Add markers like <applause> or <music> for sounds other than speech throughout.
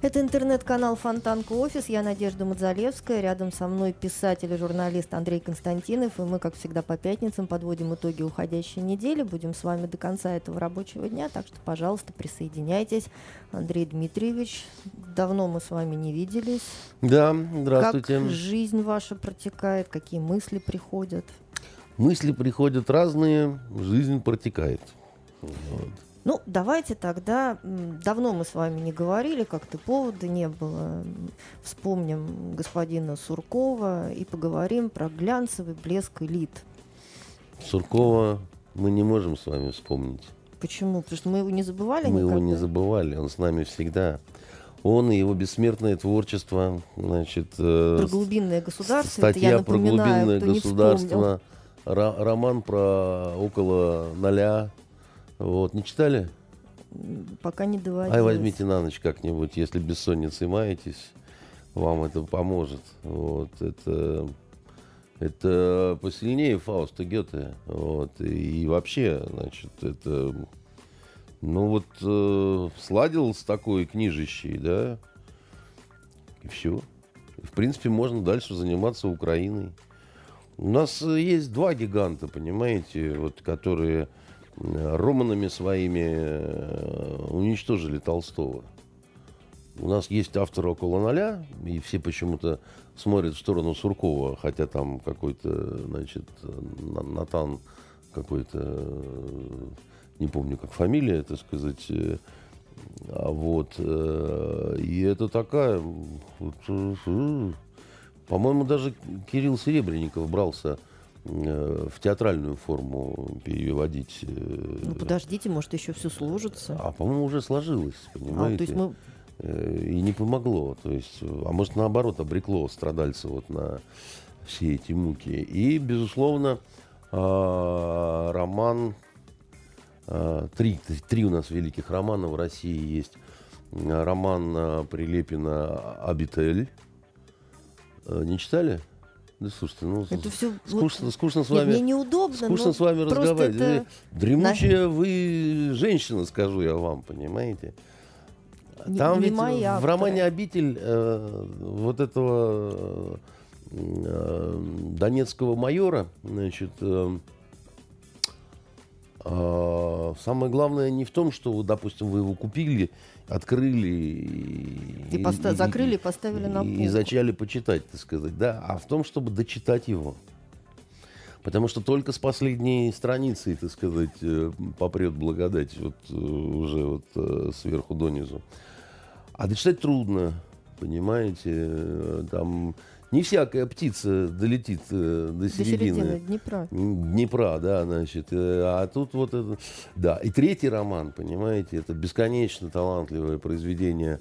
Это интернет-канал Фонтанка Офис. Я Надежда Мадзалевская. Рядом со мной писатель и журналист Андрей Константинов. И мы, как всегда, по пятницам подводим итоги уходящей недели. Будем с вами до конца этого рабочего дня. Так что, пожалуйста, присоединяйтесь. Андрей Дмитриевич, давно мы с вами не виделись. Да, здравствуйте. Как жизнь ваша протекает? Какие мысли приходят? Мысли приходят разные, жизнь протекает. Вот. Ну, давайте тогда, давно мы с вами не говорили, как-то повода не было. Вспомним господина Суркова и поговорим про глянцевый блеск элит. Суркова мы не можем с вами вспомнить. Почему? Потому что мы его не забывали Мы никогда? его не забывали, он с нами всегда. Он и его бессмертное творчество, значит... Э, про глубинное государство, статья это я про глубинное государство, роман про около ноля, вот, не читали? Пока не доводилось. Ай, возьмите на ночь как-нибудь, если бессонницей маетесь, вам это поможет. Вот, это, это посильнее Фауста Гёте. Вот, и вообще, значит, это, ну вот, э, сладил с такой книжищей, да, и все. В принципе, можно дальше заниматься Украиной. У нас есть два гиганта, понимаете, вот, которые романами своими э, уничтожили Толстого. У нас есть автор около ноля, и все почему-то смотрят в сторону Суркова, хотя там какой-то, значит, Натан какой-то, не помню, как фамилия, так сказать, э, а вот, э, и это такая, по-моему, даже Кирилл Серебренников брался в театральную форму переводить. Э, ну подождите, может еще все сложится. А по-моему уже сложилось, понимаете? А, то есть мы... Э, и не помогло, то есть, а может наоборот обрекло страдальца вот на все эти муки. И безусловно а, роман а, три три у нас великих романа в России есть. Роман Прилепина «Абитель». Не читали? Да слушайте, ну это все скучно, вот... скучно с вами. Нет, мне неудобно. Скучно с вами разговаривать. Это... Дремучая вы женщина, скажу я вам, понимаете? Там не ведь моя в романе «Обитель» э, вот этого э, донецкого майора, значит, э, э, самое главное не в том, что, допустим, вы его купили открыли и, и, поста- и закрыли и поставили на полку. И зачали почитать, так сказать, да, а в том, чтобы дочитать его. Потому что только с последней страницы, так сказать, э, попрет благодать вот э, уже вот э, сверху донизу. А дочитать трудно, понимаете, там не всякая птица долетит э, до, до середины. середины Днепра. Днепра, да, значит. Э, а тут вот это... Да, и третий роман, понимаете, это бесконечно талантливое произведение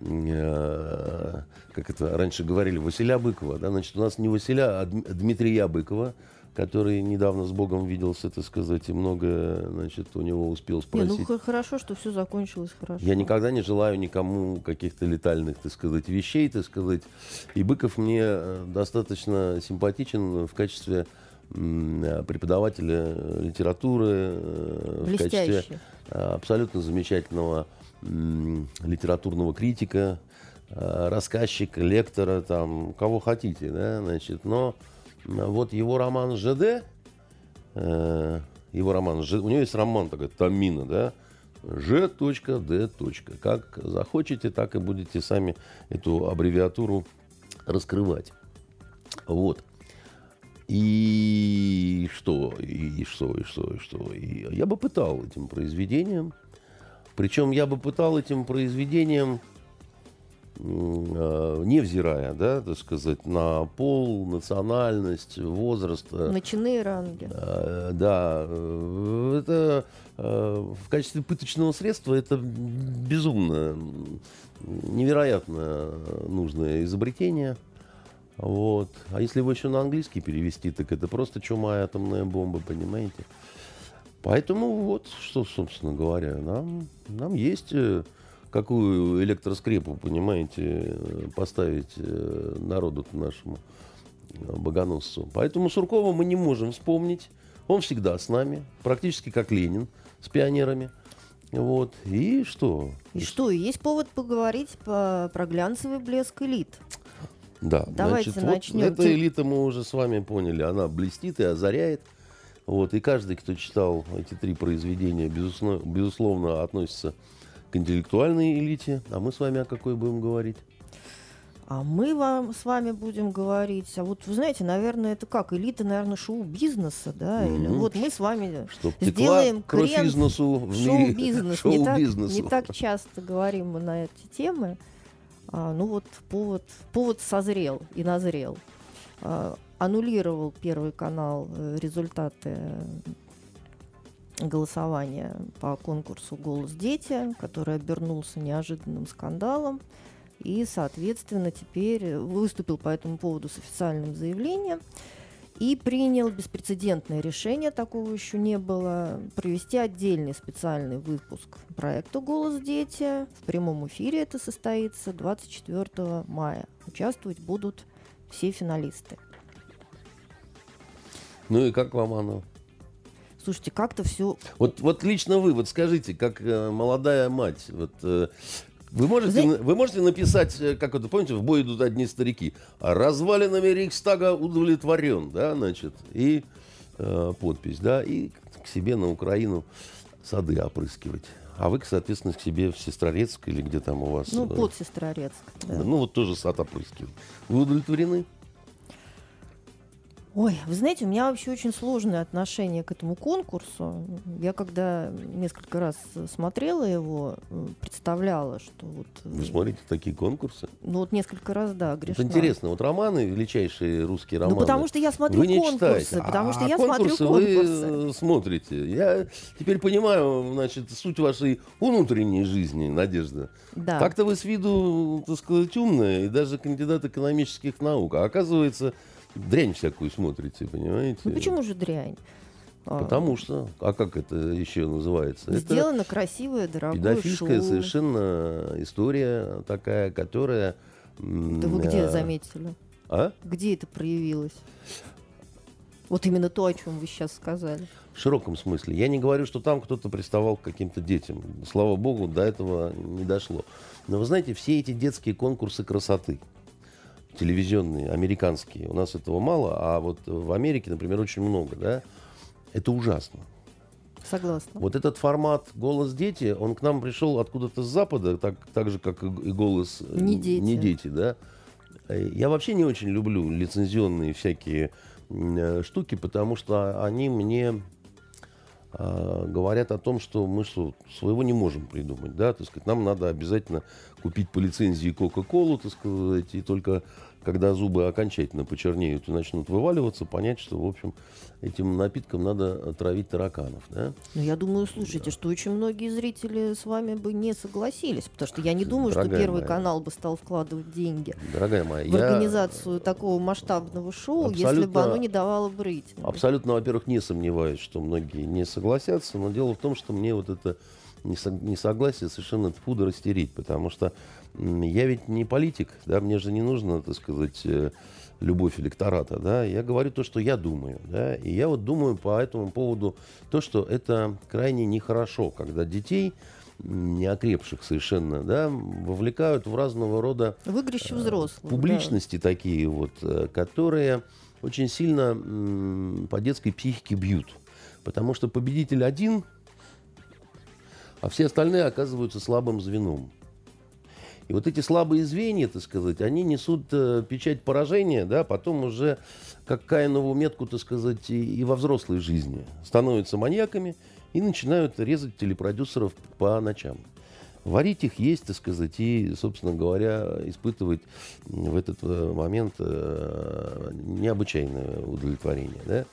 э, как это раньше говорили, Василя Быкова. Да? Значит, у нас не Василя, а Дмитрия Быкова который недавно с Богом виделся, так сказать, и много, значит, у него успел спросить. Не, ну хорошо, что все закончилось хорошо. Я никогда не желаю никому каких-то летальных, так сказать, вещей, так сказать. И Быков мне э, достаточно симпатичен в качестве преподавателя литературы, э, в качестве э, абсолютно замечательного литературного критика, рассказчика, лектора, там, кого хотите, да, значит, но вот его роман ЖД, э, его роман, у него есть роман такой, Тамина, да, Ж.Д. Как захочете, так и будете сами эту аббревиатуру раскрывать. Вот. И что, и что, и что, и что. И я бы пытал этим произведением. Причем я бы пытал этим произведением невзирая, да, так сказать, на пол, национальность, возраст. э, Начиные ранги. э, Да, э, это э, в качестве пыточного средства это безумно, невероятно нужное изобретение. Вот. А если его еще на английский перевести, так это просто чума и атомная бомба, понимаете? Поэтому вот, что, собственно говоря, нам, нам есть э, какую электроскрепу, понимаете, э, поставить э, народу нашему э, богоносцу. Поэтому Суркова мы не можем вспомнить. Он всегда с нами, практически как Ленин, с пионерами. Вот. И что? И что, и есть повод поговорить по, про глянцевый блеск элит. Да, Давайте значит, вот начнем. эта Тем- элита мы уже с вами поняли, она блестит и озаряет. Вот, и каждый, кто читал эти три произведения, безусловно, безусловно относится к интеллектуальной элите. А мы с вами о какой будем говорить? А мы вам с вами будем говорить. А вот вы знаете, наверное, это как? Элита, наверное, шоу-бизнеса, да? Или Мгм. вот мы с вами Чтоб сделаем крен шоу-бизнес. Не, так, не так часто говорим мы на эти темы. А, ну вот повод, повод созрел и назрел. А, аннулировал Первый канал э, результаты голосования по конкурсу «Голос дети», который обернулся неожиданным скандалом. И, соответственно, теперь выступил по этому поводу с официальным заявлением и принял беспрецедентное решение, такого еще не было, провести отдельный специальный выпуск проекта «Голос дети». В прямом эфире это состоится 24 мая. Участвовать будут все финалисты. Ну и как вам оно? Слушайте, как-то все... Вот, вот лично вы, вот скажите, как э, молодая мать, вот, э, вы, можете, на- вы можете написать, э, как это, помните, в бой идут одни старики, а развалинами Рейхстага удовлетворен, да, значит, и э, подпись, да, и к себе на Украину сады опрыскивать. А вы, соответственно, к себе в Сестрорецк или где там у вас? Ну, э, под Сестрорецк. да. Ну, вот тоже сад опрыскивать. Вы удовлетворены? Ой, вы знаете, у меня вообще очень сложное отношение к этому конкурсу. Я когда несколько раз смотрела его, э, представляла, что вот... э, Вы смотрите такие конкурсы? Ну вот несколько раз, да, Это грешна. интересно. Вот романы, величайшие русские романы. Ну потому что я смотрю вы не конкурсы, читаете. потому что а я смотрю конкурсы конкурсы. вы смотрите. Я теперь понимаю, значит, суть вашей внутренней жизни, Надежда. Да. Так-то вы с виду, так сказать, умная и даже кандидат экономических наук. А оказывается, дрянь всякую смотрите, понимаете? Ну почему же дрянь? А, Потому что, а как это еще называется? Это Сделано красивое, дорогое педофильская шоу. совершенно история такая, которая... Да вы где э, заметили? А? Где это проявилось? Вот именно то, о чем вы сейчас сказали. В широком смысле. Я не говорю, что там кто-то приставал к каким-то детям. Слава богу, до этого не дошло. Но вы знаете, все эти детские конкурсы красоты, телевизионные, американские, у нас этого мало, а вот в Америке, например, очень много, да, это ужасно. Согласна. Вот этот формат «Голос дети», он к нам пришел откуда-то с Запада, так, так же, как и «Голос э, Не дети». не дети», да. Э, Я вообще не очень люблю лицензионные всякие э, штуки, потому что они мне а, говорят о том, что мы что, своего не можем придумать, да, так сказать, нам надо обязательно купить по лицензии Кока-Колу, так сказать, и только когда зубы окончательно почернеют и начнут вываливаться, понять, что, в общем, этим напитком надо травить тараканов, да. Но я думаю, слушайте, что очень многие зрители с вами бы не согласились, потому что я не думаю, что Дорогая Первый моя. канал бы стал вкладывать деньги Дорогая моя, в я организацию такого масштабного шоу, если бы абсолютно- оно не давало бы рейтинга. абсолютно, во-первых, не сомневаюсь, что многие не согласятся, но дело в том, что мне вот это несогласие совершенно тьфу да растереть, потому что я ведь не политик, да, мне же не нужно, так сказать, э, любовь электората, да, я говорю то, что я думаю, да, и я вот думаю по этому поводу то, что это крайне нехорошо, когда детей неокрепших совершенно, да, вовлекают в разного рода В игрище взрослых. да. публичности такие вот, э, которые очень сильно по детской психике бьют. Потому что победитель один, а все остальные оказываются слабым звеном. И вот эти слабые звенья, так сказать, они несут э, печать поражения, да, потом уже как Каинову метку, так сказать, и, и во взрослой жизни. Становятся маньяками и начинают резать телепродюсеров по ночам. варить их, есть, так сказать, и, собственно говоря, испытывать в этот э, момент э, необычайное удовлетворение. Да?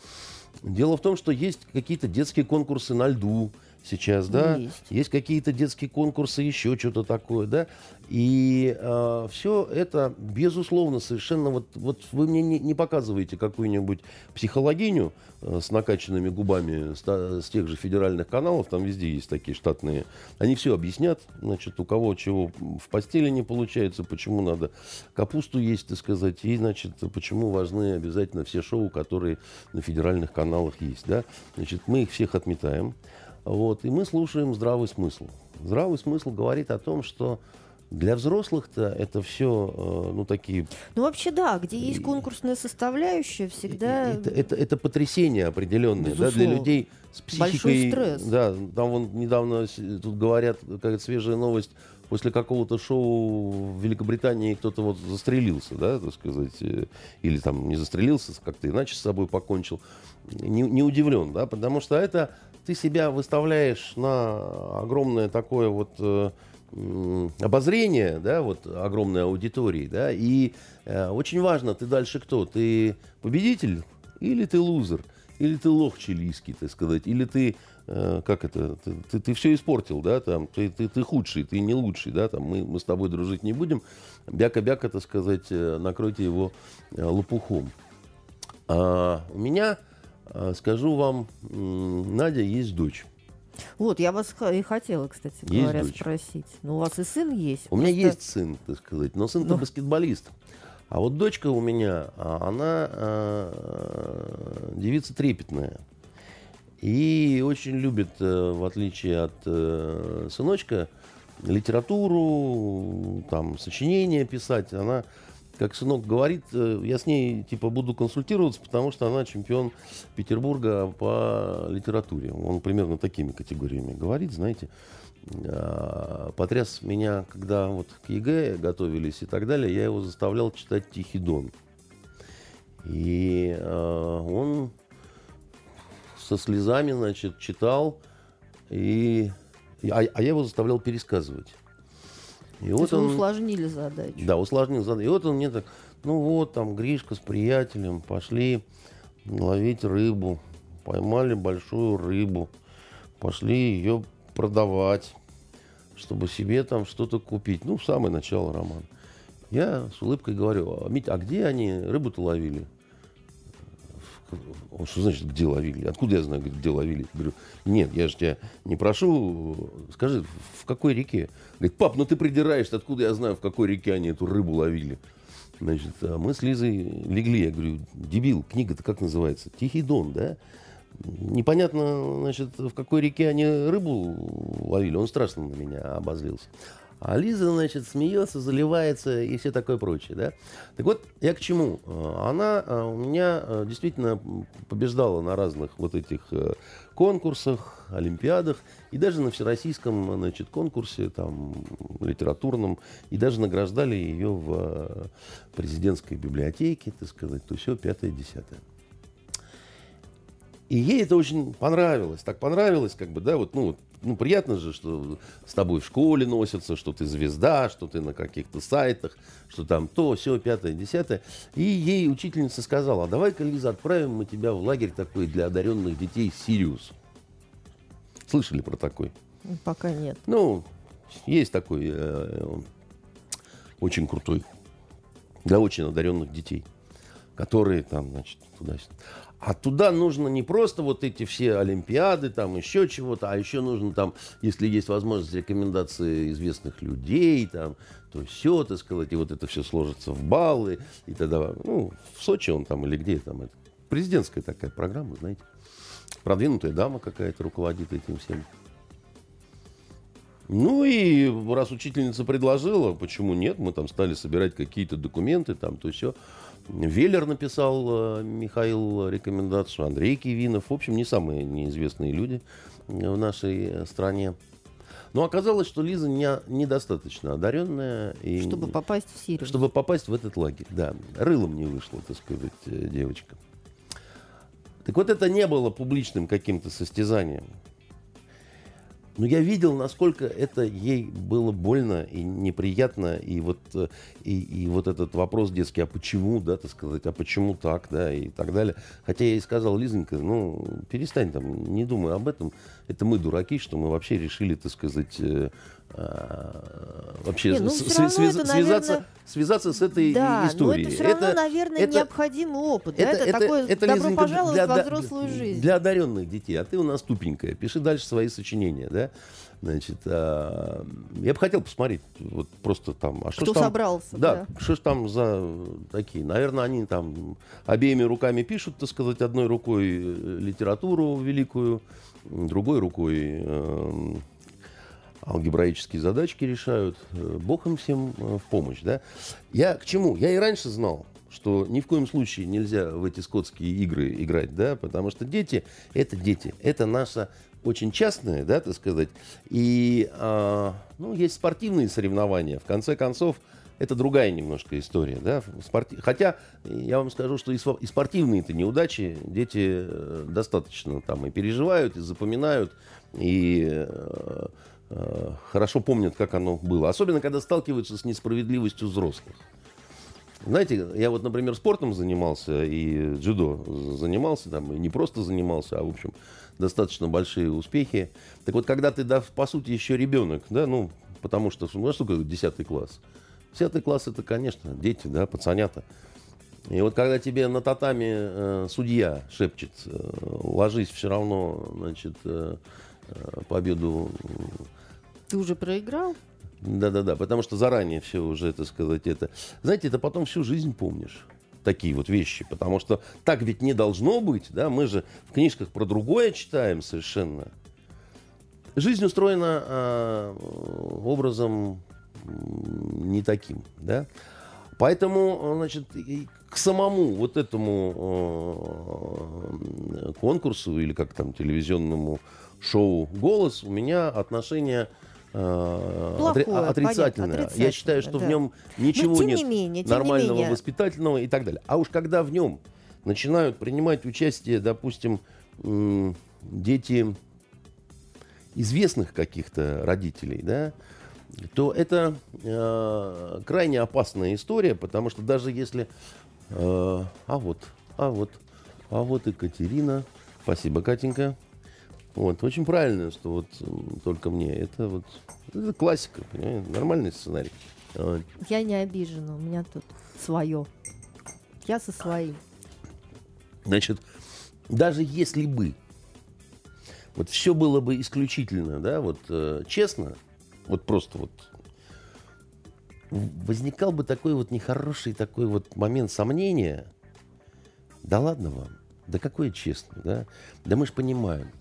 Дело в том, что есть какие-то детские конкурсы на льду, сейчас, да, есть, есть какие-то детские конкурсы, еще что-то такое, да, и э, все это, безусловно, совершенно, вот, вот вы мне не, не показываете какую-нибудь психологиню э, с накачанными губами с, с тех же федеральных каналов, там везде есть такие штатные, они все объяснят, значит, у кого чего в постели не получается, почему надо капусту есть, так сказать, и, значит, почему важны обязательно все шоу, которые на федеральных каналах есть, да, значит, мы их всех отметаем, вот, и мы слушаем здравый смысл. Здравый смысл говорит о том, что для взрослых-то это все, э, ну, такие... Ну, вообще, да, где есть конкурсная составляющая, всегда... Это, это, это потрясение определенное, да, для людей с психикой... Большой стресс. Да, там вон недавно тут говорят, какая-то свежая новость, после какого-то шоу в Великобритании кто-то вот застрелился, да, так сказать, э, или там не застрелился, как-то иначе с собой покончил. Не, не удивлен, да, потому что это ты себя выставляешь на огромное такое вот э, обозрение, да, вот огромной аудитории, да, и э, очень важно, ты дальше кто? Ты победитель или ты лузер? Или ты лох чилийский, так сказать, или ты, э, как это, ты, ты, ты все испортил, да, там, ты, ты, ты худший, ты не лучший, да, там, мы, мы с тобой дружить не будем, бяка-бяка, так сказать, э, накройте его э, лопухом. А у меня скажу вам, Надя есть дочь. Вот, я вас и хотела, кстати есть говоря, дочь. спросить. Ну, у вас и сын есть? У меня есть сын, так сказать, но сын-то ну... баскетболист. А вот дочка у меня, а, она а, девица трепетная. И очень любит, э, в отличие от э, сыночка, литературу, там, сочинения писать. Она как сынок говорит, э, я с ней типа буду консультироваться, потому что она чемпион Петербурга по литературе. Он примерно такими категориями говорит, знаете. А, потряс меня, когда вот к ЕГЭ готовились и так далее, я его заставлял читать Тихий Дон. И э, он со слезами, значит, читал, и, а, а я его заставлял пересказывать. И То вот он усложнили задачу. Да, усложнил задачу. И вот он мне так, ну вот там Гришка с приятелем пошли ловить рыбу, поймали большую рыбу, пошли ее продавать, чтобы себе там что-то купить. Ну, в самое начало романа. Я с улыбкой говорю, а, Мить, а где они рыбу-то ловили? Он что значит, где ловили? Откуда я знаю, где ловили? Говорю, нет, я же тебя не прошу, скажи, в какой реке? Говорит, пап, ну ты придираешься, откуда я знаю, в какой реке они эту рыбу ловили? Значит, а мы с Лизой легли. Я говорю, дебил, книга-то как называется? Тихий дон, да? Непонятно, значит, в какой реке они рыбу ловили. Он страшно на меня обозлился. А Лиза, значит, смеется, заливается и все такое прочее, да. Так вот, я к чему? Она э, у меня э, действительно побеждала на разных вот этих э, конкурсах, олимпиадах, и даже на всероссийском, значит, конкурсе, там, литературном, и даже награждали ее в президентской библиотеке, так сказать, то все, пятое-десятое. И ей это очень понравилось. Так понравилось, как бы, да, вот, ну, ну, приятно же, что с тобой в школе носятся, что ты звезда, что ты на каких-то сайтах, что там то, все, пятое, десятое. И ей учительница сказала, а давай-ка, Лиза, отправим мы тебя в лагерь такой для одаренных детей Сириус. Слышали про такой? Пока нет. Ну, есть такой э, очень крутой для очень одаренных детей, которые там, значит, туда-сюда. А туда нужно не просто вот эти все олимпиады, там еще чего-то, а еще нужно там, если есть возможность рекомендации известных людей, там, то все, так сказать, и вот это все сложится в баллы, и тогда, ну, в Сочи он там или где там, это президентская такая программа, знаете, продвинутая дама какая-то руководит этим всем. Ну и раз учительница предложила, почему нет, мы там стали собирать какие-то документы, там, то все. Веллер написал э, Михаил рекомендацию, Андрей Кивинов. В общем, не самые неизвестные люди в нашей э, стране. Но оказалось, что Лиза не, недостаточно одаренная. И, чтобы попасть в Сирию. Чтобы попасть в этот лагерь, да. Рылом не вышла, так сказать, э, девочка. Так вот это не было публичным каким-то состязанием. Но я видел, насколько это ей было больно и неприятно, и вот, э, и, и вот этот вопрос детский, а почему, да, так сказать, а почему так, да, и так далее. Хотя я ей сказал, Лизонька, ну, перестань там, не думай об этом, это мы дураки, что мы вообще решили, так сказать, э, а, вообще Не, ну, связ- это, связаться, наверное- связаться с этой Да, историей. но это все равно, наверное, это- необходимый опыт. да, Это, такое это, добро Лизонька, пожаловать для- во для- взрослую жизнь. Для одаренных детей. А ты у нас тупенькая. Пиши дальше свои сочинения, да? Значит, а, я бы хотел посмотреть, вот просто там, а что Кто там, собрался, Да, да. что ж там за такие? Наверное, они там обеими руками пишут, так сказать, одной рукой э, литературу великую, другой рукой эм, алгебраические задачки решают. Э, Бог им всем э, в помощь, да? Я к чему? Я и раньше знал, что ни в коем случае нельзя в эти скотские игры играть, да, потому что дети — это дети, это наша очень частное, да, так сказать, и, а, ну, есть спортивные соревнования, в конце концов, это другая немножко история, да, спорти- хотя я вам скажу, что и, сво- и спортивные-то неудачи дети э, достаточно там и переживают, и запоминают, и э, э, хорошо помнят, как оно было, особенно когда сталкиваются с несправедливостью взрослых. Знаете, я вот, например, спортом занимался и дзюдо занимался, там, и не просто занимался, а, в общем, достаточно большие успехи. Так вот, когда ты, да, по сути, еще ребенок, да, ну, потому что, ну, а что такое 10 класс? 10 класс это, конечно, дети, да, пацанята. И вот когда тебе на татами э, судья шепчет, э, ложись все равно, значит, э, э, победу Ты уже проиграл? да-да-да, потому что заранее все уже, так сказать, это... Знаете, это потом всю жизнь помнишь. Такие вот вещи. Потому что так ведь не должно быть, да, мы же в книжках про другое читаем совершенно. Жизнь устроена а, образом не таким, да. Поэтому, значит, и к самому вот этому э, конкурсу или как там телевизионному шоу «Голос» у меня отношение э, Плохое, отри- отрицательное. понятно, Я считаю, что в отрицательное, нем ничего тем нет не менее, тем не нормального, менее. воспитательного и так далее. А уж когда в нем начинают принимать участие, допустим, дети известных каких-то родителей, да, то это э, крайне опасная история, потому что даже если... э, а вот, а вот, а вот Екатерина. Спасибо, Катенька. Вот, очень правильно, что вот только мне. Это вот это классика, понимаете, нормальный сценарий. Я не обижена, у меня тут свое. Я со своим. Значит, даже если бы вот все было бы исключительно, да, вот э, честно, вот просто вот возникал бы такой вот нехороший такой вот момент сомнения. Да ладно вам, да какое честно, да? Да мы же понимаем,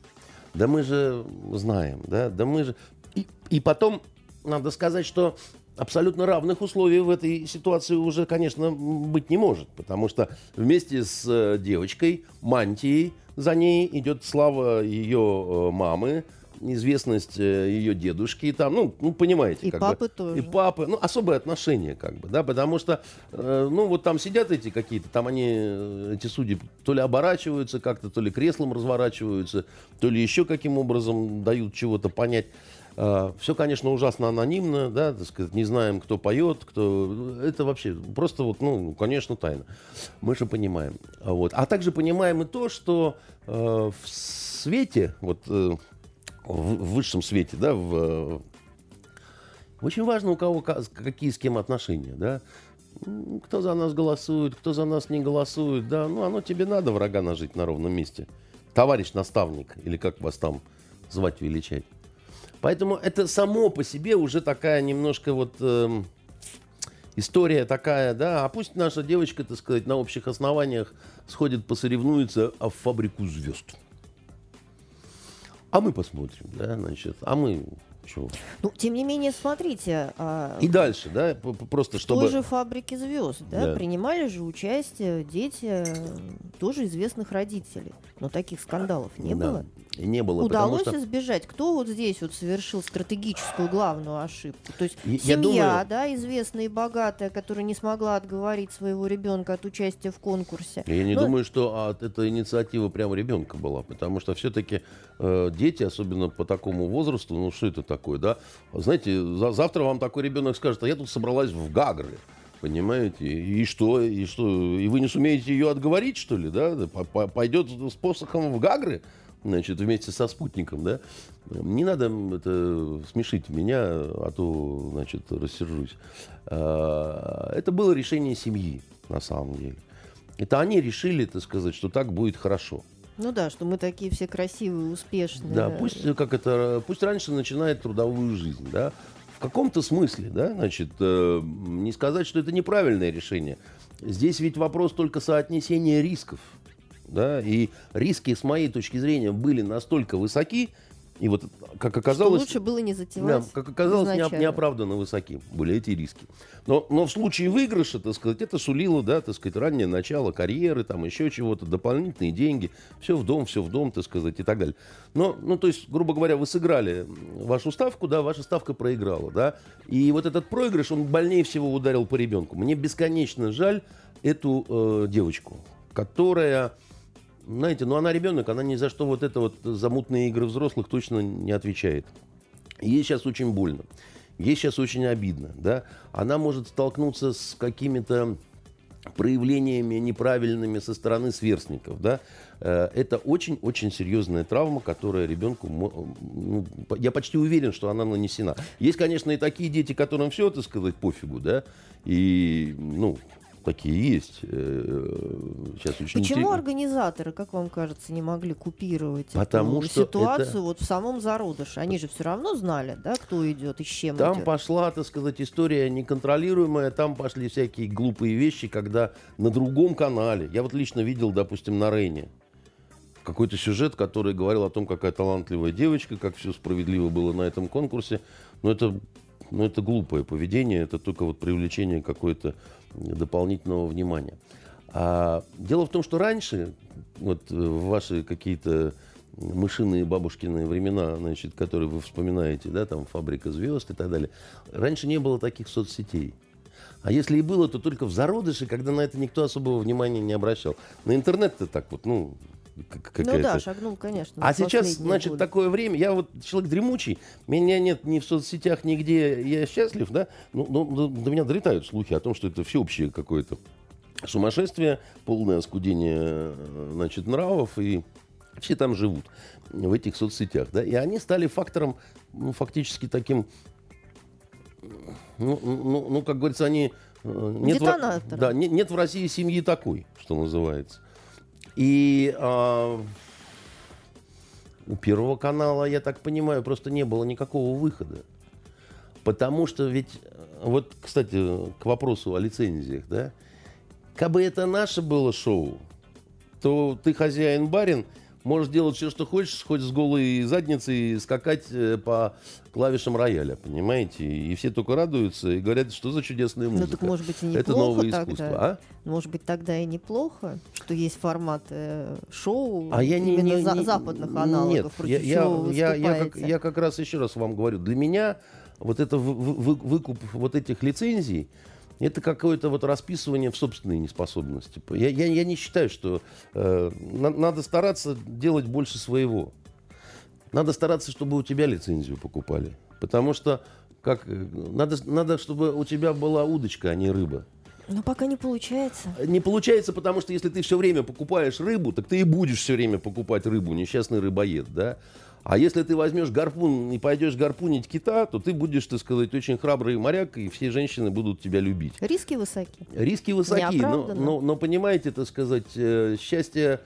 да мы же знаем, да, да мы же... И, и потом надо сказать, что абсолютно равных условий в этой ситуации уже, конечно, быть не может, потому что вместе с э, девочкой, мантией, за ней идет слава ее э, мамы, известность э, ее дедушки, там, ну, ну понимаете, И как папы бы, тоже. и папы, ну особое отношение, как бы, да, потому что, э, ну вот там сидят эти какие-то, там они э, эти судьи то ли оборачиваются как-то, то ли креслом разворачиваются, то ли еще каким образом дают чего-то понять. все, конечно, ужасно анонимно, да, так сказать, не знаем, кто поет, кто... Это вообще просто вот, ну, конечно, тайна. Мы же понимаем. А Вот. А также понимаем и то, что э, в свете, вот э, в, высшем свете, да, в, э, очень важно, у кого ка- какие с кем отношения, да. Кто за нас голосует, кто за нас не голосует, да. Ну, оно тебе надо врага нажить на ровном месте. Товарищ наставник, или как вас там звать, величать. Поэтому это само по себе уже такая немножко вот эм, история такая, да. А пусть наша девочка, так сказать, на общих основаниях сходит, посоревнуется в фабрику звезд. А мы посмотрим, да, значит. А мы чего? Ну, тем не менее, смотрите, а, И дальше, да, просто в чтобы... той же фабрике звезд, да, Да. принимали же участие дети э, тоже известных родителей. Но таких скандалов не Да. было. Не было. Удалось потому что... избежать. Кто вот здесь вот совершил стратегическую главную ошибку? То есть Я- я семья, думаю- да, известная и богатая, которая не смогла отговорить своего ребенка от участия в конкурсе. Я не Но- думаю, что а, это инициатива прямо ребенка была, потому что все-таки дети, особенно по такому возрасту, ну что это такое, да? Знаете, за- завтра вам такой ребенок скажет, а я тут собралась в Гагры, понимаете? И что, и что, и вы не сумеете ее отговорить, что ли, да? Пойдет с посохом в Гагры, значит, вместе со спутником, да? Не надо это смешить меня, а то, значит, рассержусь. А, Это было решение семьи, на самом деле. Это они решили, так сказать, что так будет хорошо. Ну да, что мы такие все красивые, успешные. Да, пусть э, как это, пусть раньше начинает трудовую жизнь, да. В каком-то смысле, да, значит, э, не сказать, что это неправильное решение. Здесь ведь вопрос только соотнесения рисков, да, и риски, с моей точки зрения, были настолько высоки, и вот, как Что оказалось... лучше было не Да, затевать. как оказалось, изначально. неоправданно высоки были эти риски. Но, но в случае выигрыша, так сказать, это сулило, да, так сказать, раннее начало карьеры, там еще чего-то, дополнительные деньги, все в дом, все в дом, так сказать, и так далее. Но, ну, то есть, грубо говоря, вы сыграли вашу ставку, да, ваша ставка проиграла, да, и вот этот проигрыш, он больнее всего ударил по ребенку. Мне бесконечно жаль эту э, девочку, которая знаете, ну она ребенок, она ни за что вот это вот за мутные игры взрослых точно не отвечает. Ей сейчас очень больно. Ей сейчас очень обидно, да. Она может столкнуться с какими-то проявлениями неправильными со стороны сверстников, да. Э, Это очень-очень серьезная травма, которая ребенку, ну, я почти уверен, что она нанесена. Есть, конечно, и такие дети, которым все, так сказать, пофигу, да, и, ну, такие есть. Э, Сейчас очень Почему интерес- организаторы, как вам кажется, не могли купировать Потому эту что ситуацию это- вот в самом зародыше? Они же все равно знали, да, кто идет и с чем Там идет. пошла, так сказать, история неконтролируемая, там пошли всякие глупые вещи, когда на другом канале, я вот лично видел, допустим, на Рене, какой-то сюжет, который говорил о том, какая талантливая девочка, как все справедливо было на этом конкурсе. Но это, ну, это глупое поведение, это только вот привлечение какое-то дополнительного внимания. А дело в том, что раньше, вот э, в ваши какие-то мышиные бабушкины времена, значит, которые вы вспоминаете, да, там «Фабрика звезд» и так далее, раньше не было таких соцсетей. А если и было, то только в зародыше, когда на это никто особого внимания не обращал. На интернет-то так вот, ну, Ну какая-то... да, шагнул, конечно. А сейчас, значит, годы. такое время, я вот человек дремучий, меня нет ни в соцсетях, нигде, я счастлив, да, ну, ну, ну, до меня долетают слухи о том, что это всеобщее какое-то сумасшествие, полное оскудение, э, значит, нравов, и все там живут в этих соцсетях, да, и они стали фактором, ну, фактически таким, ну, ну, ну, как говорится, они... э, Нет в, да, нет, нет в России семьи такой, что называется. И а, у Первого канала, я так понимаю, просто не было никакого выхода. Потому что ведь, э, вот, кстати, к вопросу о лицензиях, да, как бы это наше было шоу, то ты хозяин-барин, можешь делать все, что хочешь, хоть с голой задницей скакать э, по клавишам рояля, понимаете? И все только радуются и говорят, что за чудесная Ну музыка. так может быть и неплохо это новое тогда. искусство, а? Может быть тогда и неплохо, что есть формат э, шоу А я не, именно не- за- не- западных Нет, аналогов, я, против я, чего вы я, я, как, я как раз еще раз вам говорю, для меня вот это вы- вы- выкуп вот этих лицензий, это какое-то вот расписывание в собственной неспособности. Я, я, я не считаю, что э, на- надо стараться делать больше своего. Надо стараться, чтобы у тебя лицензию покупали. Потому что как, э, надо, надо, чтобы у тебя была удочка, а не рыба. Но пока не получается. Не получается, потому что если ты все время покупаешь рыбу, так ты и будешь все время покупать рыбу, несчастный рыбоед, да? А если ты возьмешь гарпун и пойдешь гарпунить кита, то ты будешь, так сказать, очень храбрый моряк, и все женщины будут тебя любить. Риски высоки. Риски высоки, но, но, но понимаете, так сказать, э, счастье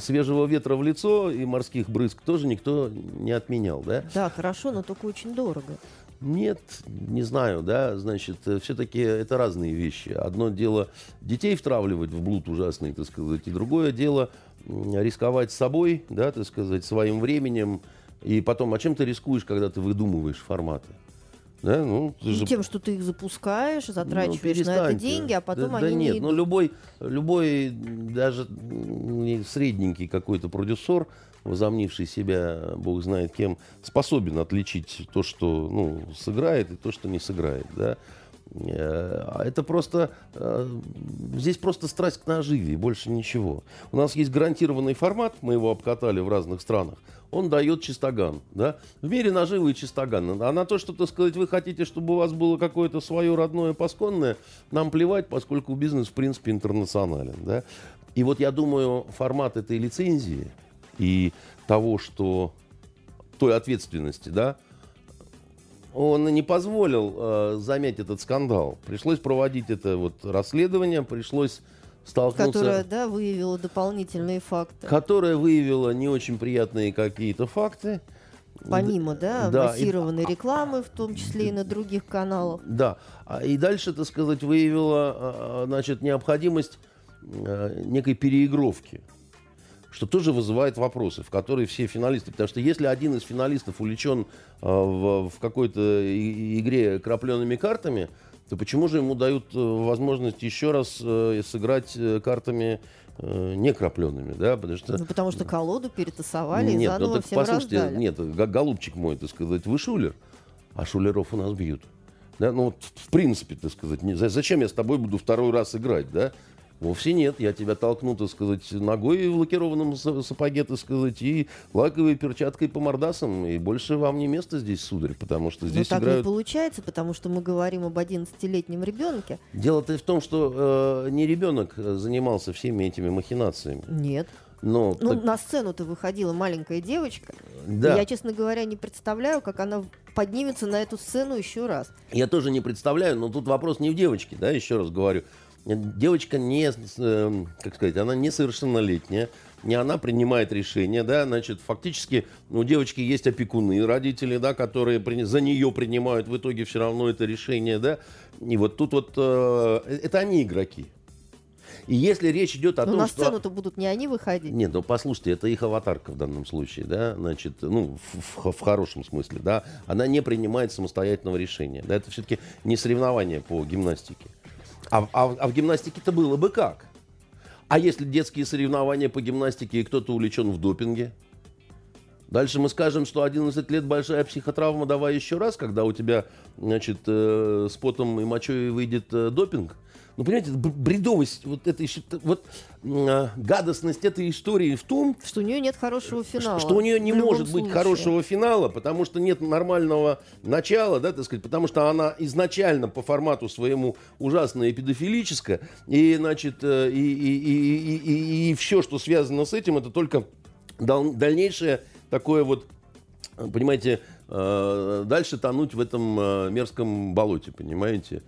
свежего ветра в лицо и морских брызг тоже никто не отменял, да? Да, хорошо, но только очень дорого. Нет, не знаю, да, значит, все-таки это разные вещи. Одно дело детей втравливать в блуд ужасный, так сказать, и другое дело рисковать собой, да, так сказать, своим временем, и потом, а чем ты рискуешь, когда ты выдумываешь форматы? Да, ну, ты же Тем, что ты их запускаешь, Ну, затрачиваешь на это деньги, а потом да, они да не нет, идут. ну любой, любой даже средненький какой-то продюсер, возомнивший себя, бог знает кем, способен отличить то, что ну, сыграет, и то, что не сыграет. Да? Э, А это просто... э, Здесь просто страсть к наживе, больше ничего. У нас есть гарантированный формат, мы его обкатали в разных странах. Он дает чистоган. Да? В мире наживы и чистоган. А на то, что, так сказать, вы хотите, чтобы у вас было какое-то свое родное пасконное, нам плевать, поскольку бизнес, в принципе, интернационален. Да? И вот я думаю, формат этой лицензии и того, что той ответственности, да, он не позволил э, замять этот скандал. Пришлось проводить это вот расследование, пришлось столкнуться... Которая, да, выявила дополнительные факты. которое выявило не очень приятные какие-то факты. Помимо, да, Да, и- массированной рекламы, в том числе и на других каналах. Да. А И дальше, так сказать, выявила а, значит, необходимость э, некой переигровки. Что тоже вызывает вопросы, в которые все финалисты. Потому что если один из финалистов увлечен э, в, в какой-то игре крапленными картами, то почему же ему дают э, возможность еще раз э, сыграть картами э, не крапленными? Да? Потому что Ну, потому что колоду перетасовали и нет, заново ну так всем послушайте, раздали. нет, голубчик мой, так сказать, вы шулер, а шулеров у нас бьют. Да, ну вот в принципе, так сказать, не- за- зачем я с тобой буду второй раз играть, да? Вовсе нет, я тебя толкну, так сказать, ногой в лакированном са- сапоге, так сказать, и лаковой перчаткой по мордасам, и больше вам не место здесь, сударь, потому что Но здесь так не играют... получается, потому что мы говорим об 11-летнем ребенке. Дело-то в том, что э, не ребенок э, занимался всеми этими махинациями, Нет. но... Ну, так- на сцену-то выходила маленькая девочка. да. Я, честно говоря, не представляю, как она поднимется на эту сцену еще раз. Я тоже не представляю, но тут вопрос не в девочке, да, еще раз говорю. Девочка не, э, как сказать, она несовершеннолетняя, не она принимает решения, да, значит, фактически у девочки есть опекуны, родители, да, которые при- за нее принимают в итоге все равно это решение, да, и вот тут вот, э, это они игроки. И если речь идет о Но том, Ну, на что... сцену-то будут не они выходить. Нет, ну послушайте, это их аватарка в данном случае, да, значит, ну, в, в- в хорошем смысле, да, она не принимает самостоятельного решения, да, это все-таки не соревнование по гимнастике. А, а а в гимнастике-то было бы как? А если детские соревнования по гимнастике и кто-то увлечен в допинге? Дальше мы скажем, что 11 лет большая психотравма, давай еще раз, когда у тебя, значит, э, с потом и мочой выйдет э, допинг. Ну, понимаете, бредовость, вот этой, вот а, гадостность этой истории в том, Что у нее нет хорошего финала. что у нее не может быть случае. хорошего финала, потому что нет нормального начала, да, так сказать, потому что она изначально по формату своему ужасная и педофилическая, и, значит, э, и, и, и, все, что связано с этим, это только дал- дальнейшее такое вот, э, понимаете, э, дальше тонуть в этом мерзком болоте, понимаете,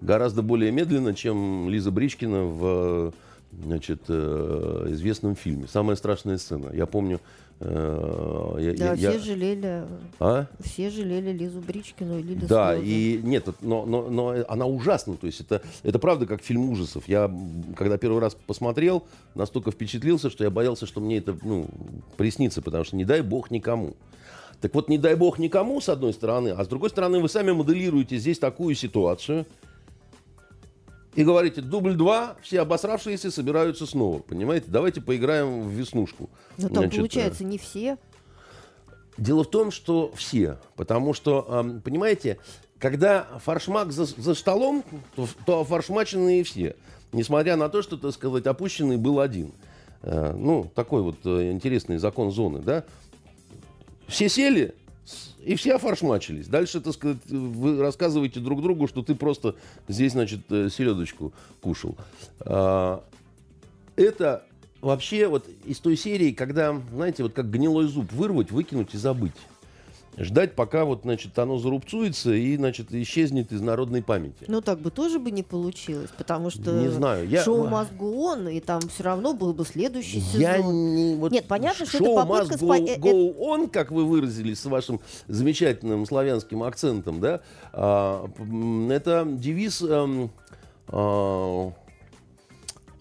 гораздо более медленно, чем Лиза Бричкина в значит, э, известном фильме. Самая страшная сцена. Я помню... э, я- Да, я- все жалели, А? все жалели Лизу Бричкину и Лилю Да, Слезу. и нет, но, но, но она ужасна. То есть это, это правда как фильм ужасов. Я, когда первый раз посмотрел, настолько впечатлился, что я боялся, что мне это ну, приснится, потому что не дай бог никому. Так вот, не дай бог никому, с одной стороны, а с другой стороны, вы сами моделируете здесь такую ситуацию и говорите, дубль два, все обосравшиеся собираются снова, понимаете? Давайте поиграем в веснушку. Но там, Значит, э, получается, не все. Дело в том, что все. Потому что, понимаете, когда фаршмак за, за столом, то, то фаршмаченные все. Несмотря на то, что, так сказать, опущенный был один. Э, ну, такой вот э, интересный закон зоны, да. Все сели, и все офаршмачились. Дальше, так сказать, вы рассказываете друг другу, что ты просто здесь, значит, э, селедочку кушал. А, это вообще вот из той серии, когда, знаете, вот как гнилой зуб вырвать, выкинуть и забыть. Ждать, пока вот, значит, оно зарубцуется и, значит, исчезнет из народной памяти. Ну, так бы тоже бы не получилось, потому что Не знаю, я- шоу мозгу он, и там все равно был бы следующий сезон. Я не, вот Нет, понятно, что это шоу попытка must спа- go, э- on, как вы выразились с вашим замечательным славянским акцентом, да, а, это девиз эм, а,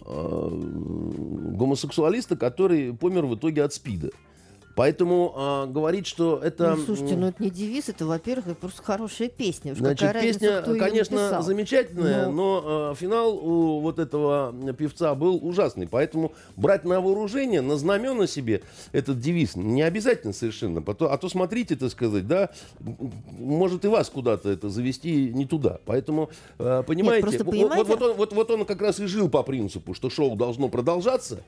а, гомосексуалиста, который помер в итоге от СПИДа. Поэтому а, говорить, что это... Ну, слушайте, ну это не девиз, это, во-первых, это просто хорошая песня. Уж Значит, какая разница, песня, кто её конечно, замечательная, Ну. но э, финал у вот этого певца был ужасный. Поэтому брать на вооружение, на знамена себе этот девиз не обязательно совершенно. Пото- А то смотрите, так сказать, да, может и вас куда-то это завести не туда. Поэтому, э, понимаете, вот- понимаете- Вот, вот он, вот, вот он как раз и жил по принципу, что шоу должно продолжаться.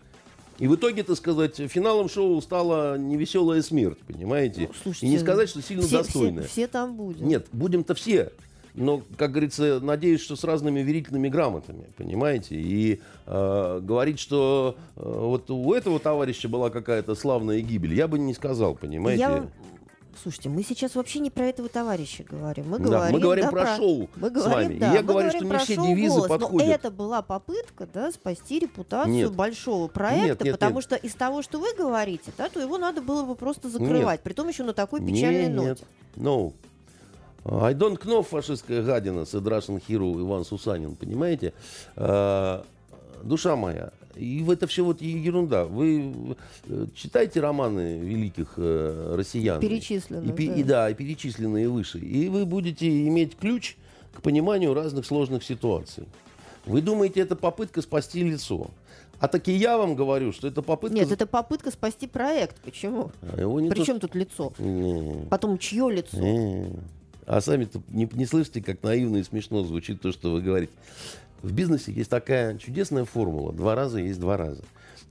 И в итоге, так сказать, финалом шоу стала невеселая смерть, понимаете? Ну, слушайте, и не сказать, что сильно все, достойная. Все, все там будем. Нет, будем-то все. Но, как говорится, надеюсь, что с разными верительными грамотами, понимаете? И э, говорить, что э, вот у этого товарища была какая-то славная гибель, я бы не сказал, понимаете? Я Слушайте, мы сейчас вообще не про этого товарища говорим. Мы Да, говорим, мы говорим да, про шоу мы с говорим, вами. Да, я говорю, что не про все девизы «Голос», подходят. Но это была попытка да, спасти репутацию Нет. большого проекта, Нет, нет, потому нет. что из того, что вы говорите, да, то его надо было бы просто закрывать. Притом еще на такой печальной Не, ноте. Нет, no. I don't know, фашистская гадина, said Russian hero Иван Сусанин, понимаете? А, душа моя, и в это все вот ерунда. Вы э, читайте романы великих э, россиян. Перечисленных, И, да. и да, и перечисленные выше. И вы будете иметь ключ к пониманию разных сложных ситуаций. Вы думаете, это попытка спасти лицо. А таки я вам говорю, что это попытка... Нет, это попытка спасти проект. Почему? А его не Причем тут лицо? то- Не. Потом чье лицо? Э, А сами-то не, не слышите, как наивно и смешно звучит то, что вы говорите. В бизнесе есть такая чудесная формула. Два раза есть два раза.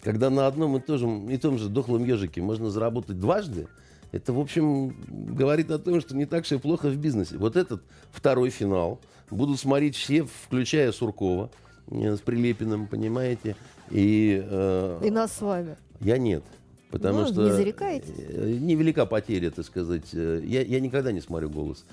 Когда на одном и, том же, и том же дохлом ежике можно заработать дважды, это, в общем, говорит о том, что не так все и плохо в бизнесе. Вот этот второй финал будут смотреть все, включая Суркова э, с Прилепиным, понимаете? И, э, И нас с вами. я нет. Потому Ну, что не зарекаетесь? э, невелика потеря, так сказать. Э, Я, я никогда не смотрю голос.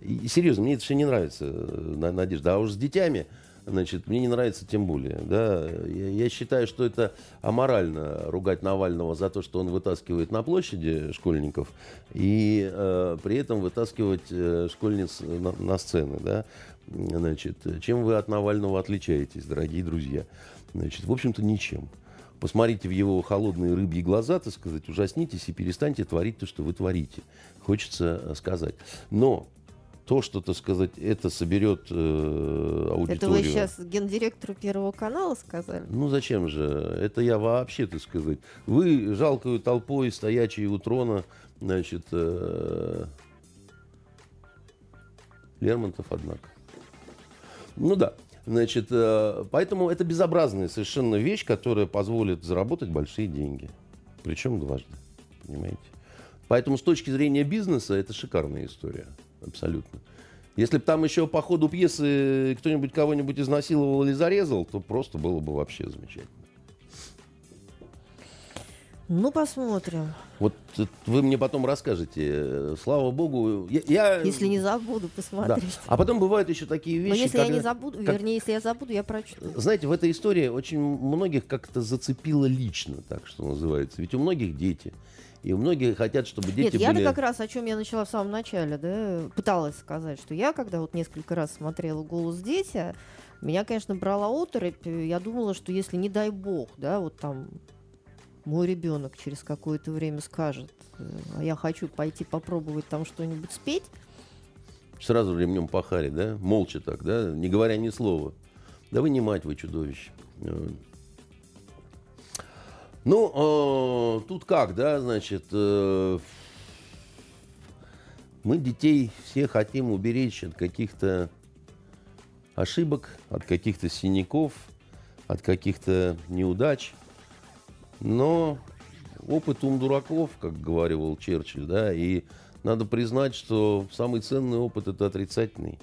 И, серьезно, мне это все не нравится, На- Надежда. А уж с детьми, значит, мне не нравится тем более. Да? Я, я считаю, что это аморально ругать Навального за то, что он вытаскивает на площади школьников и э, при этом вытаскивать э, школьниц на, на сцены. Да? Значит, чем вы от Навального отличаетесь, дорогие друзья? Значит, в общем-то, ничем. Посмотрите в его холодные рыбьи глаза, так сказать, ужаснитесь и перестаньте творить то, что вы творите. Хочется э, сказать. Но то, что, так сказать, это соберет э, аудиторию... Это вы сейчас гендиректору Первого канала сказали? Ну зачем же? Это я вообще, так сказать. Вы жалкою толпой, стоячие у трона, значит, э, Лермонтов, однако. Ну да. Значит, э, поэтому это безобразная совершенно вещь, которая позволит заработать большие деньги. Причем дважды. Понимаете? Поэтому с точки зрения бизнеса это шикарная история. Абсолютно. Если бы там еще по ходу пьесы кто-нибудь кого-нибудь изнасиловал или зарезал, то просто было бы вообще замечательно. Ну, посмотрим. Вот э, вы мне потом расскажете. Э, Слава богу, я, я- Если не забуду, да. посмотреть. А потом бывают еще такие Но вещи. если я не когда- забуду, как- вернее, если я забуду, я прочту. Знаете, в этой истории очень многих как-то зацепило лично, так что называется. Ведь у многих дети. И у многих хотят, чтобы дети Нет, я были... как раз о чем я начала в самом начале, да, пыталась сказать, что я, когда вот несколько раз смотрела «Голос дети», меня, конечно, брала оторопь. Я думала, что если, не дай бог, да, вот там мой ребенок через какое-то время скажет, э, а я хочу пойти попробовать там что-нибудь спеть, Сразу ремнем по харе, да? Молча так, да? Не говоря ни слова. Да вы не мать, вы чудовище. Ну, э, тут как, да, значит, э, мы детей все хотим уберечь от каких-то ошибок, от каких-то синяков, от каких-то неудач. Но опыт ум дураков, как говорил Черчилль, да, и надо признать, что самый ценный опыт это отрицательный.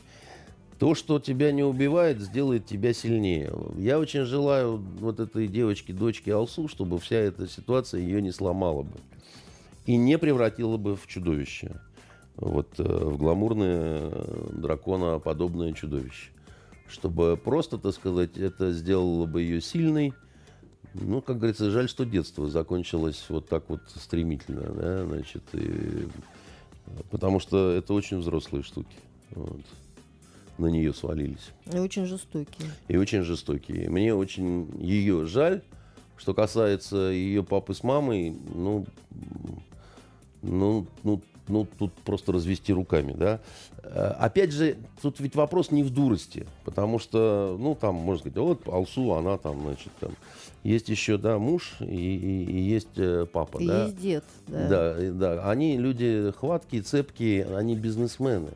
То, что тебя не убивает, сделает тебя сильнее. Я очень желаю вот этой девочке, дочке Алсу, чтобы вся эта ситуация ее не сломала бы. И не превратила бы в чудовище. Вот э, в гламурное э, драконоподобное чудовище. Чтобы просто, так сказать, это сделало бы ее сильной. Ну, как говорится, жаль, что детство закончилось вот так вот стремительно, да, значит, и- потому что это очень взрослые штуки. Вот. На нее свалились. и очень жестокие. И очень жестокие. Мне очень ее жаль. Что касается ее папы с мамой, ну, ну, ну, ну, тут просто развести руками, да. Э, опять же, тут ведь вопрос не в дурости, потому что, ну, там, можно сказать, вот Алсу, она там, значит, там, есть еще, да, муж и, и, и есть э, папа, И да. есть дед. Да. Да, да. Они люди хваткие, цепкие, они бизнесмены.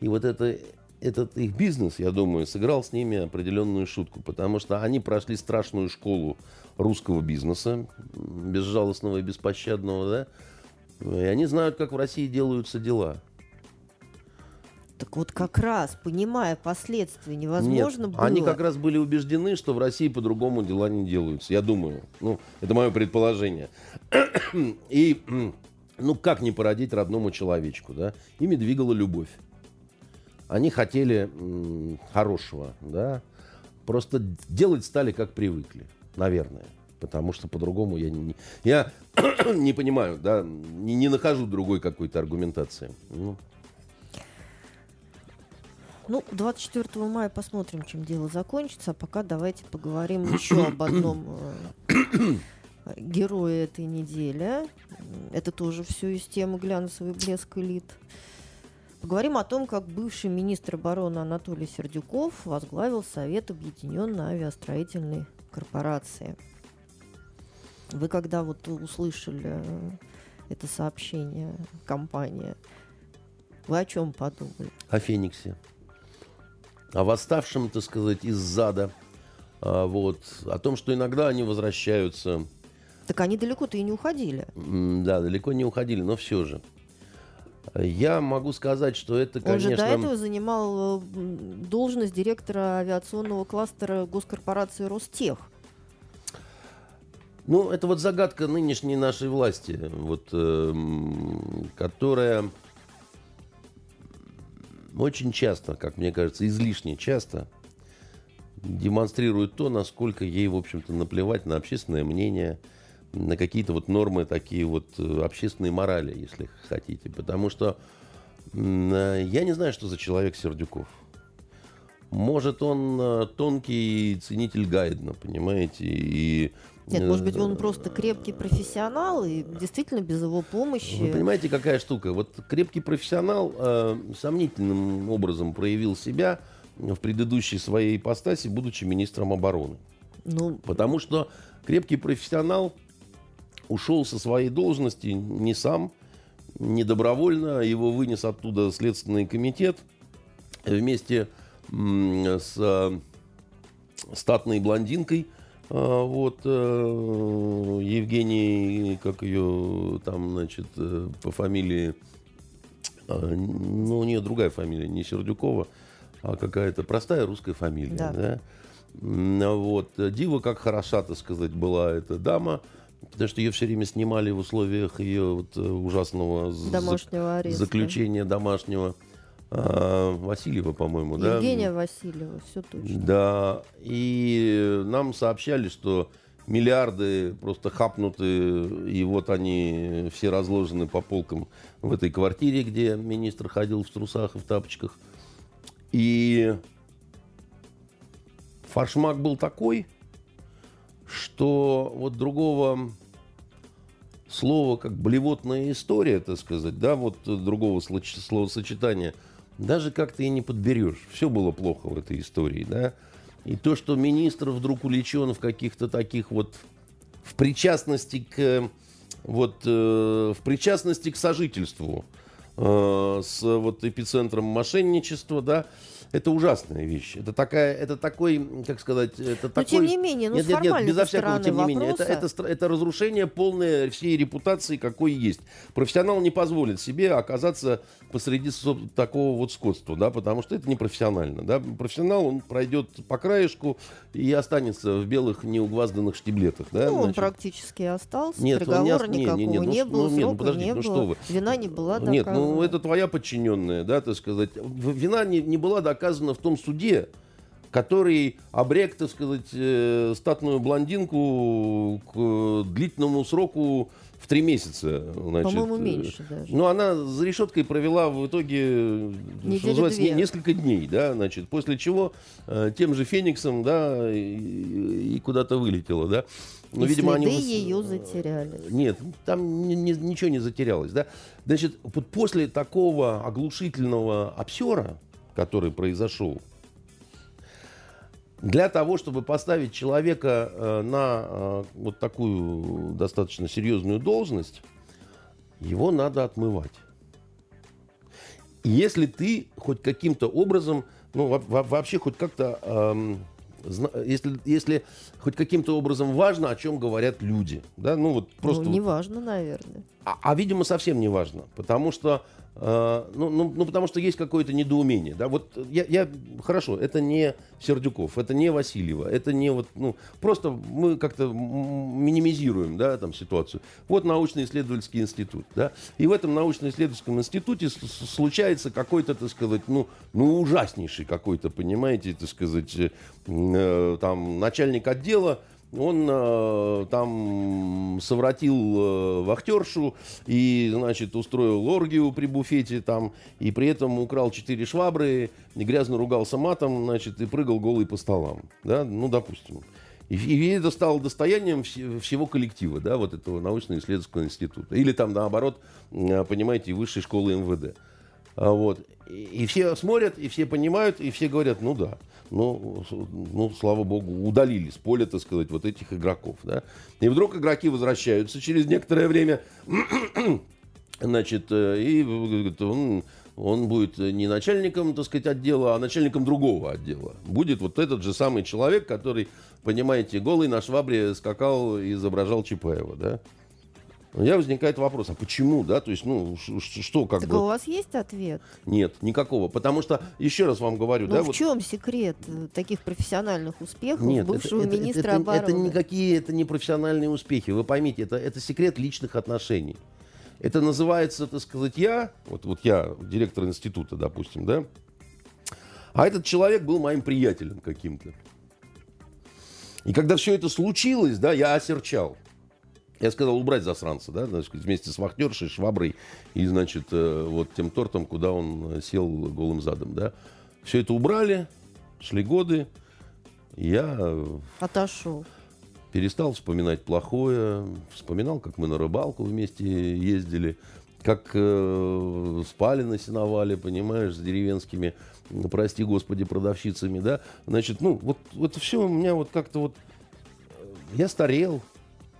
И вот это, этот их бизнес, я думаю, сыграл с ними определенную шутку, потому что они прошли страшную школу русского бизнеса, безжалостного и беспощадного, да, и они знают, как в России делаются дела. Так вот как раз, понимая последствия, невозможно Нет, было... они как раз были убеждены, что в России по-другому дела не делаются. Я думаю. Ну, это мое предположение. И, ну, как не породить родному человечку, да? Ими двигала любовь. Они хотели хорошего, да? Просто делать стали, как привыкли, наверное. Потому что по-другому я не, я <coughs> не понимаю, да, не, не нахожу другой какой-то аргументации. Ну, Ну, 24 мая посмотрим, чем дело закончится. А пока давайте поговорим <coughs> еще об одном э, <coughs> герое этой недели. Это тоже все из темы глянцевый блеск элит. Поговорим о том, как бывший министр обороны Анатолий Сердюков возглавил Совет Объединенной авиастроительной корпорации. Вы когда вот услышали э, это сообщение компания, вы о чем подумали? о Фениксе. О восставшем, так сказать, из зада. А, вот. О том, что иногда они возвращаются. Так они далеко-то и не уходили. Да, далеко не уходили, но все же. Я могу сказать, что это, Он же до конечно... этого занимал э, должность директора авиационного кластера госкорпорации Ростех. Ну, это вот загадка нынешней нашей власти, вот, эм, которая очень часто, как мне кажется, излишне часто демонстрирует то, насколько ей, в общем-то, наплевать на общественное мнение, на какие-то вот нормы такие вот э, общественной морали, если хотите. Потому что э, я не знаю, что за человек Сердюков. Может, он э, тонкий ценитель Гайдна, понимаете, и... Нет, может быть, он просто крепкий профессионал, и действительно без его помощи... Вы понимаете, какая штука? Вот крепкий профессионал э, сомнительным образом проявил себя в предыдущей своей ипостаси, будучи министром обороны. Ну, Потому что крепкий профессионал ушел со своей должности не сам, не добровольно, его вынес оттуда Следственный комитет вместе с э, статной блондинкой, э, вот, э, Евгений, как ее там, значит, по фамилии, ну, у нее другая фамилия, не Сердюкова, а какая-то простая русская фамилия, Да. да? Вот. Дива, как хороша, так сказать, была эта дама, потому что ее все время снимали в условиях ее вот, э, ужасного домашнего ареста. заключения домашнего. А, Васильева, по-моему, да? Евгения Васильева, все точно. Да, и нам сообщали, что миллиарды просто хапнуты, и вот они все разложены по полкам в этой квартире, где министр ходил в трусах и в тапочках. И фаршмак был такой, что вот другого слова, как блевотная история, так сказать, да, вот другого словосочетания, даже как-то и не подберешь. Все было плохо в этой истории, да. И то, что министр вдруг увлечен в каких-то таких вот, в причастности к, вот, э, в причастности к сожительству э, с вот эпицентром мошенничества, да, это ужасная вещь. Это такая, это такой, как сказать, это Но такой... тем не менее, ну, нет, нет, нет, безо всякого тем не менее. Это, вопроса- это, это разрушение полное всей репутации, какой есть. Профессионал не позволит себе оказаться посреди такого вот скотства, да, потому что это не профессионально. Да. Профессионал, он пройдет по краешку и останется в белых неугвазданных штиблетах. Да, Ну, он значит. практически остался, Нет, он не приговора ос- не, не, никакого не, не, ну, было, ну, нет, ну, подождите, не ну, было, что вы. вина не была доказана. Нет, ну это твоя подчиненная, да, так сказать. Вина не, не была доказана в том суде, который обрек, так сказать, э, статную блондинку к э, длительному сроку в три месяца. Значит. По-моему, Э, меньше даже. Ну, она за решеткой провела в итоге, э, не- несколько дней, да, значит, после чего э, тем же Фениксом, да, и- и куда-то вылетела, да. Но, и видимо, следы они... ее затеряли. Нет, там ни, ни, ничего не затерялось, да. Значит, вот после такого оглушительного обсера, который произошел, для того, чтобы поставить человека э, на э, вот такую достаточно серьезную должность, его надо отмывать. Если ты хоть каким-то образом, ну, вообще хоть как-то эм, если, если хоть каким-то образом важно, о чем говорят люди. Да? Ну, вот просто ну, не вот. важно, наверное. А, а, видимо, совсем не важно. Потому что ну, ну, ну, потому что есть какое-то недоумение. Да? Вот я, я, хорошо, это не Сердюков, это не Васильева, это не вот, ну, просто мы как-то минимизируем, да, там ситуацию. Вот научно-исследовательский институт, да, и в этом научно-исследовательском институте случается какой-то, так сказать, ну, ну ужаснейший какой-то, понимаете, так сказать, э, там начальник отдела, он э, там совратил э, вахтершу и, значит, устроил оргию при буфете там, и при этом украл четыре швабры, и грязно ругался матом, значит, и прыгал голый по столам, да, ну, допустим. И, и это стало достоянием вс- всего коллектива, да, вот этого научно-исследовательского института. Или там, наоборот, понимаете, высшей школы МВД. А вот. И, все смотрят, и все понимают, и все говорят, ну да ну, ну, слава богу, удалили с поля, так сказать, вот этих игроков. Да? И вдруг игроки возвращаются через некоторое время, <clears throat> значит, э, и он, он будет не начальником, так сказать, отдела, а начальником другого отдела. Будет вот этот же самый человек, который, понимаете, голый на швабре скакал и изображал Чапаева, да? У меня возникает вопрос, а почему, да, то есть, ну, что как так бы... у вас есть ответ? Нет, никакого, потому что, еще раз вам говорю, ну, да... в вот... чем секрет э, таких профессиональных успехов Нет, бывшего это, министра это, это, обороны? Это никакие, это не профессиональные успехи, вы поймите, это, это секрет личных отношений. Это называется, так сказать, я, вот, вот я, директор института, допустим, да, а этот человек был моим приятелем каким-то. И когда все это случилось, да, я осерчал. Я сказал убрать засранца, да, значит, вместе с вахтершей, шваброй и, значит, э, вот тем тортом, куда он сел голым задом, да. Все это убрали, шли годы, я... Отошел. Перестал вспоминать плохое, вспоминал, как мы на рыбалку вместе ездили, как э, спали на сеновале, понимаешь, с деревенскими, прости господи, продавщицами, да. Значит, ну, вот, вот все у меня вот как-то вот... Э, я старел,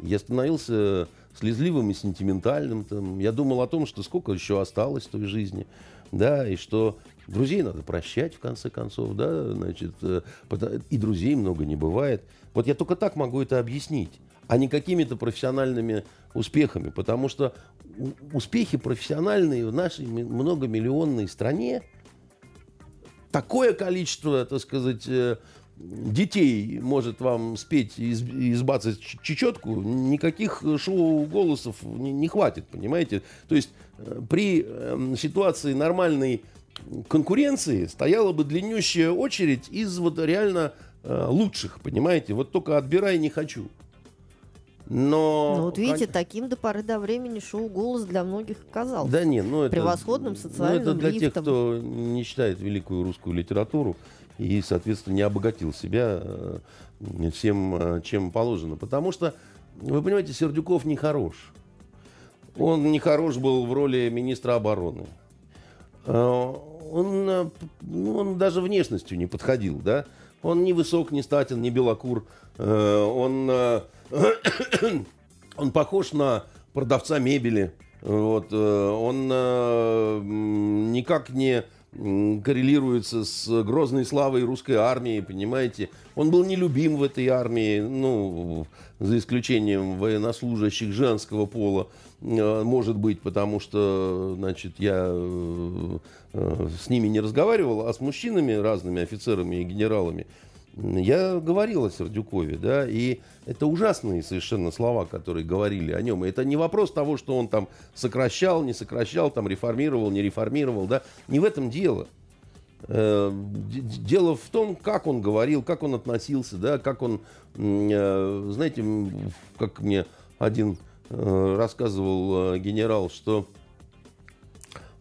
я становился слезливым и сентиментальным. Там. Я думал о том, что сколько еще осталось в той жизни. Да, и что друзей надо прощать, в конце концов, да, значит, э, и друзей много не бывает. Вот я только так могу это объяснить, а не какими-то профессиональными успехами, потому что успехи профессиональные в нашей многомиллионной стране, такое количество, так сказать, э, детей может вам спеть и избацать чечетку, никаких шоу голосов не, не хватит, понимаете? То есть э, при эм, ситуации нормальной конкуренции стояла бы длиннющая очередь из вот реально э, лучших, понимаете? Вот только отбирай не хочу. Но... Ну, вот видите, таким до поры до времени шоу «Голос» для многих оказался. Да нет, ну это... Превосходным социальным ну, это для лифтом. тех, кто не читает великую русскую литературу и, соответственно, не обогатил себя э, всем, э, чем положено. Потому что, вы понимаете, Сердюков не хорош. Он не хорош был в роли министра обороны. Э, он, ну, он даже внешностью не подходил, да? Он не высок, не статен, не белокур. Он, <coughs> он похож на продавца мебели. Вот, он никак не коррелируется с грозной славой русской армии, понимаете. Он был нелюбим в этой армии, ну, за исключением военнослужащих женского пола, э, может быть, потому что, значит, я э, э, с ними не разговаривал, а с мужчинами, разными офицерами и генералами, я говорил о Сердюкове, да, и это ужасные совершенно слова, которые говорили о нем. И это не вопрос того, что он там сокращал, не сокращал, там реформировал, не реформировал, да. Не в этом дело. Э, дело в том, как он говорил, как он относился, да, как он, э, знаете, как мне один э, рассказывал генерал, что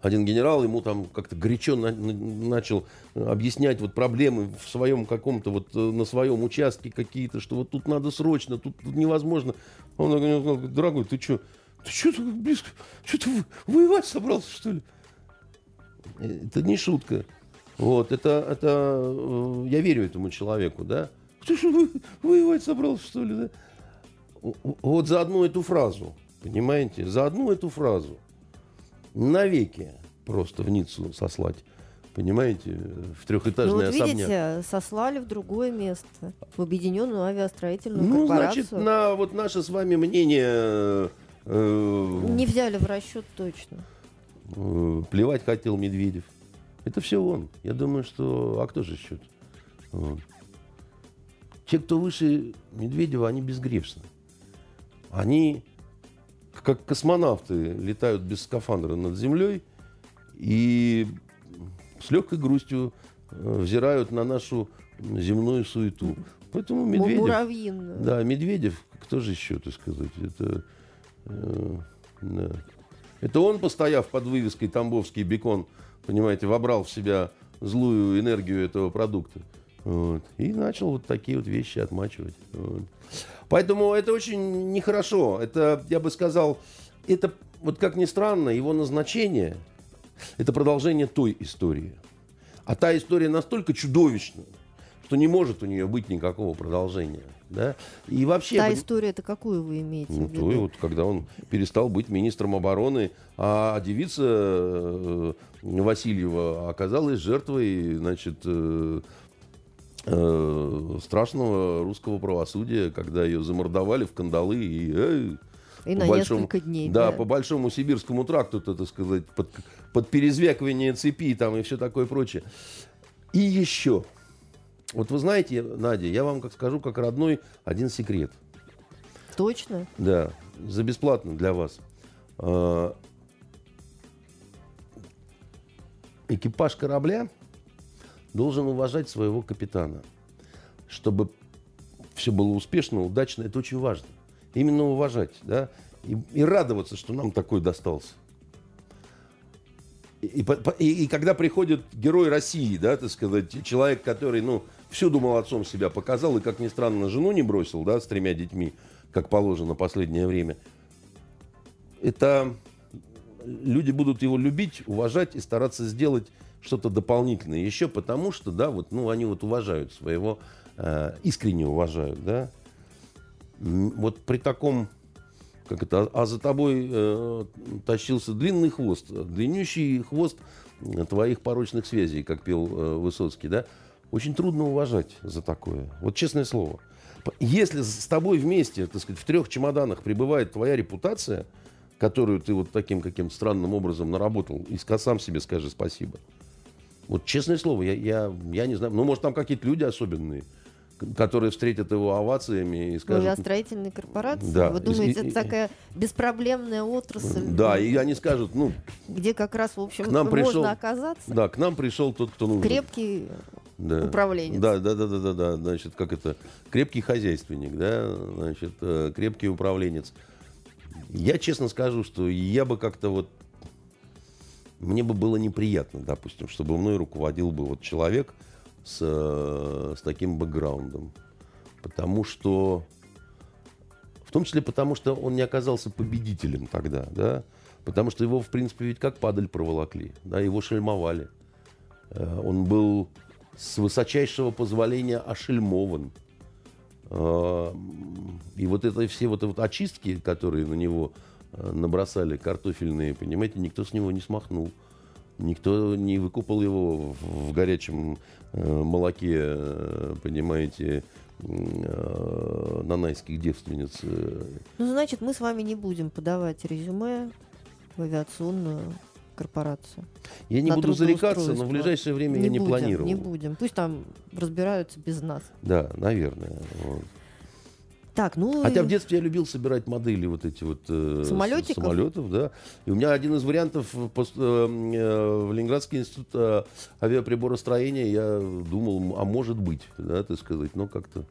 один генерал ему там как-то горячо на- на- начал объяснять вот проблемы в своем каком-то вот э, на своем участке какие-то, что вот тут надо срочно, тут, тут невозможно. Он сказал, дорогой, ты что, ты что ты близко, что ты во- воевать собрался, что ли? Э, Это не шутка. Вот, это, это, э, я верю этому человеку, да. Ты что, воевать собрался, что ли, да? Вот за одну эту фразу, понимаете, за одну эту фразу навеки просто в Ниццу сослать, понимаете, в Ну трехэтажный вот особняк. видите, сослали в другое место, в объединенную авиастроительную Ну, корпорацию. значит, на вот наше с вами мнение э, Не взяли в расчет точно. э, плевать хотел Медведев. Это все он. Я думаю, что... А кто же еще? Вот. Те, кто выше Медведева, они безгрешны. Они, как космонавты, летают без скафандра над землей и с легкой грустью э, взирают на нашу земную суету. Поэтому Му- Медведев... Муравьиную. Да, Медведев, кто же еще, так сказать, это, э, да. это он, постояв под вывеской «Тамбовский бекон», понимаете, вобрал в себя злую энергию этого продукта. Вот, и начал вот такие вот вещи отмачивать. Вот. Поэтому это очень нехорошо. Это, я бы сказал, это, вот как ни странно, его назначение – это продолжение той истории. А та история настолько чудовищна, что не может у нее быть никакого продолжения. Да? И вообще... Та история, это какую вы имеете ну, в то виду? вот, когда он перестал быть министром обороны, а девица э, Васильева оказалась жертвой, значит, э, страшного русского правосудия, когда ее замордовали в кандалы и... э, И по на большому- несколько дней. Да, по большому сибирскому тракту, так сказать, под, под перезвякивание цепи там и все такое прочее. И еще. Вот вы знаете, Надя, я вам как скажу, как родной, один секрет. Точно? Да, за бесплатно для вас. А, Экипаж корабля должен уважать своего капитана. Чтобы все было успешно, удачно, это очень важно. Именно уважать, да, и, и радоваться, что нам такой достался. И, и и когда приходит герой России, да, так сказать, человек, который, ну, всюду молодцом себя показал, и, как ни странно, жену не бросил, да, с тремя детьми, как положено последнее время, это люди будут его любить, уважать и стараться сделать что-то дополнительное еще, потому что, да, вот, ну, они вот уважают своего, э, искренне уважают, да. Вот при таком, как это, а за тобой э, тащился длинный хвост, длиннющий хвост э, твоих порочных связей, как пел э, Высоцкий, да, очень трудно уважать за такое. Вот честное слово. Если с тобой вместе, так сказать, в трех чемоданах пребывает твоя репутация, которую ты вот таким каким-то странным образом наработал, и сам себе скажи спасибо. Вот честное слово, я, я, я не знаю. Ну, может, там какие-то люди особенные, которые встретят его овациями и Ну, скажут... авиастроительной корпорации. Да. Вы думаете, и- это такая беспроблемная отрасль, Да, и они скажут, ну, где как раз, в общем, К нам можно пришел- оказаться? да, к нам пришел тот, кто нужен. Крепкий Да. управленец. Да, да, да, да, да, да. Значит, как это? Крепкий хозяйственник, да, значит, э, крепкий управленец. Я честно скажу, что я бы как-то вот мне бы было неприятно, допустим, чтобы мной руководил бы вот человек с, э, с таким бэкграундом. Потому что, в том числе потому, что он не оказался победителем тогда, да, потому что его, в принципе, ведь как падаль проволокли, да, его шельмовали. Э, Он был с высочайшего позволения ошельмован. Э, И вот это все вот, вот очистки, которые на него набросали, картофельные, понимаете, никто с него не смахнул. Никто не выкупал его в, горячем э, молоке, э, понимаете, э, нанайских девственниц. э. Ну, значит, мы с вами не будем подавать резюме в авиационную корпорацию. Я не буду зарекаться, но в ближайшее время я не будем, планировал. Не будем. Пусть там разбираются без нас. Да, наверное. вот. Так, ну... Хотя в детстве я любил собирать модели вот эти вот э, Самолетиков? самолетов, да. И у меня один из вариантов в пос- э, э, в Ленинградский институт э, авиаприборостроения я думал, а может быть, да, так сказать, но как-то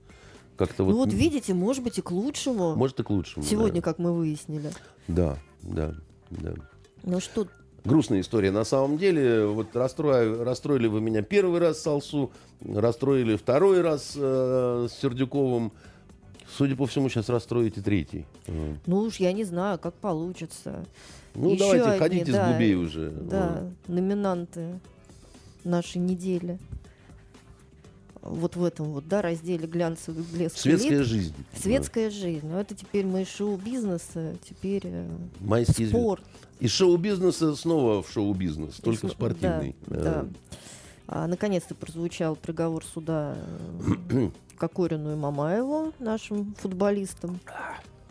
как-то Ну вот, вот видите, может быть и к лучшему. может и к лучшему. Сегодня, да. как мы выяснили. Да, да, да. Ну что, грустная история. На самом деле, вот расстроили, расстроили вы меня первый раз с Алсу, расстроили второй раз э, с Сердюковым. Судя по всему, сейчас расстроите третий. Ну уж я не знаю, как получится. Ну, Еще давайте, одни, ходите да, с губей уже. Да, номинанты нашей недели. Вот в этом вот, да, разделе глянцевый блеск. Светская элит. жизнь. Светская жизнь. Но это теперь мы из шоу-бизнеса, теперь э, Да. Звезды. спорт. Из шоу-бизнеса снова в шоу-бизнес, только См- спортивный. Да, да. А, наконец-то прозвучал приговор суда э, <clears throat> Кокорину и Мамаеву, нашим футболистам,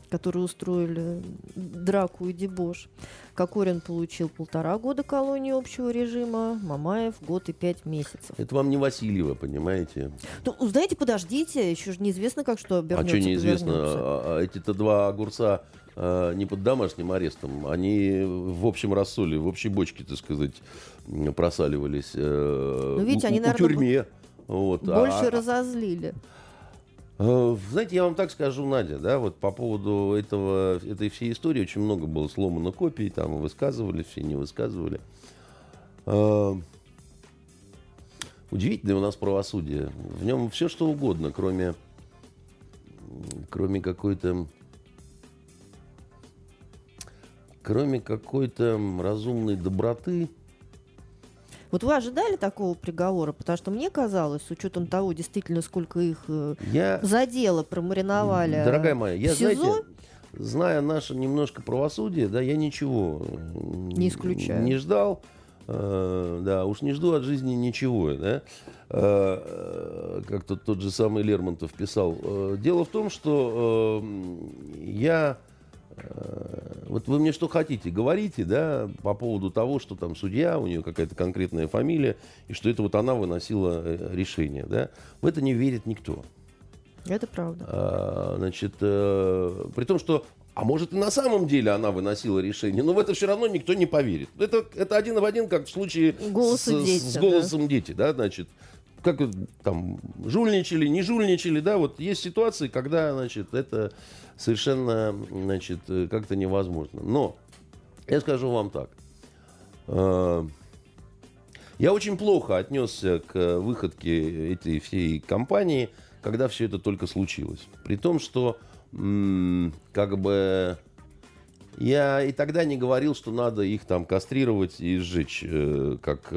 которые устроили драку и дебош. Кокорин получил полтора года колонии общего режима, Мамаев год и пять месяцев. Это вам не Васильева, понимаете? Ну, знаете, подождите, еще же неизвестно, как что А обернется. что неизвестно? повернется. А- а Эти-то два огурца а, не под домашним арестом, они в общем рассоле, в общей бочке, так сказать, просаливались. э, Ну, видите, у- они, у наверное, тюрьме. Вот. Больше А- разозлили. Э, Знаете, я вам так скажу, Надя, да, вот по поводу этого, этой всей истории очень много было сломано копий, там высказывали, все не высказывали. Э, Удивительное у нас правосудие. В нем все что угодно, кроме, кроме какой-то кроме какой-то разумной доброты, Вот вы ожидали такого приговора? Потому что мне казалось, с учетом того, действительно, сколько их э, я за дело промариновали Дорогая моя, я, СИЗО, знаете, зная наше немножко правосудие, да, я ничего Не исключаю. Не ждал. э, да, уж не жду от жизни ничего, да. Э, как тот, тот же самый Лермонтов писал. Дело в том, что э, я... э, Вот вы мне что хотите, говорите, да, по поводу того, что там судья, у нее какая-то конкретная фамилия, и что это вот она выносила э, решение, да. В это не верит никто. это правда. А, Значит, э, при том, что, а может и на самом деле она выносила решение, но в это все равно никто не поверит. Это, это один в один, как в случае с, дети, с да. голосом дети, да, значит, как там жульничали, не жульничали, да, вот есть ситуации, когда, значит, это совершенно, значит, э, как-то невозможно. Но я скажу вам так. Э, Я очень плохо отнесся к выходке этой всей компании, когда все это только случилось. При том, что как бы я и тогда не говорил, что надо их там кастрировать и сжечь, э, как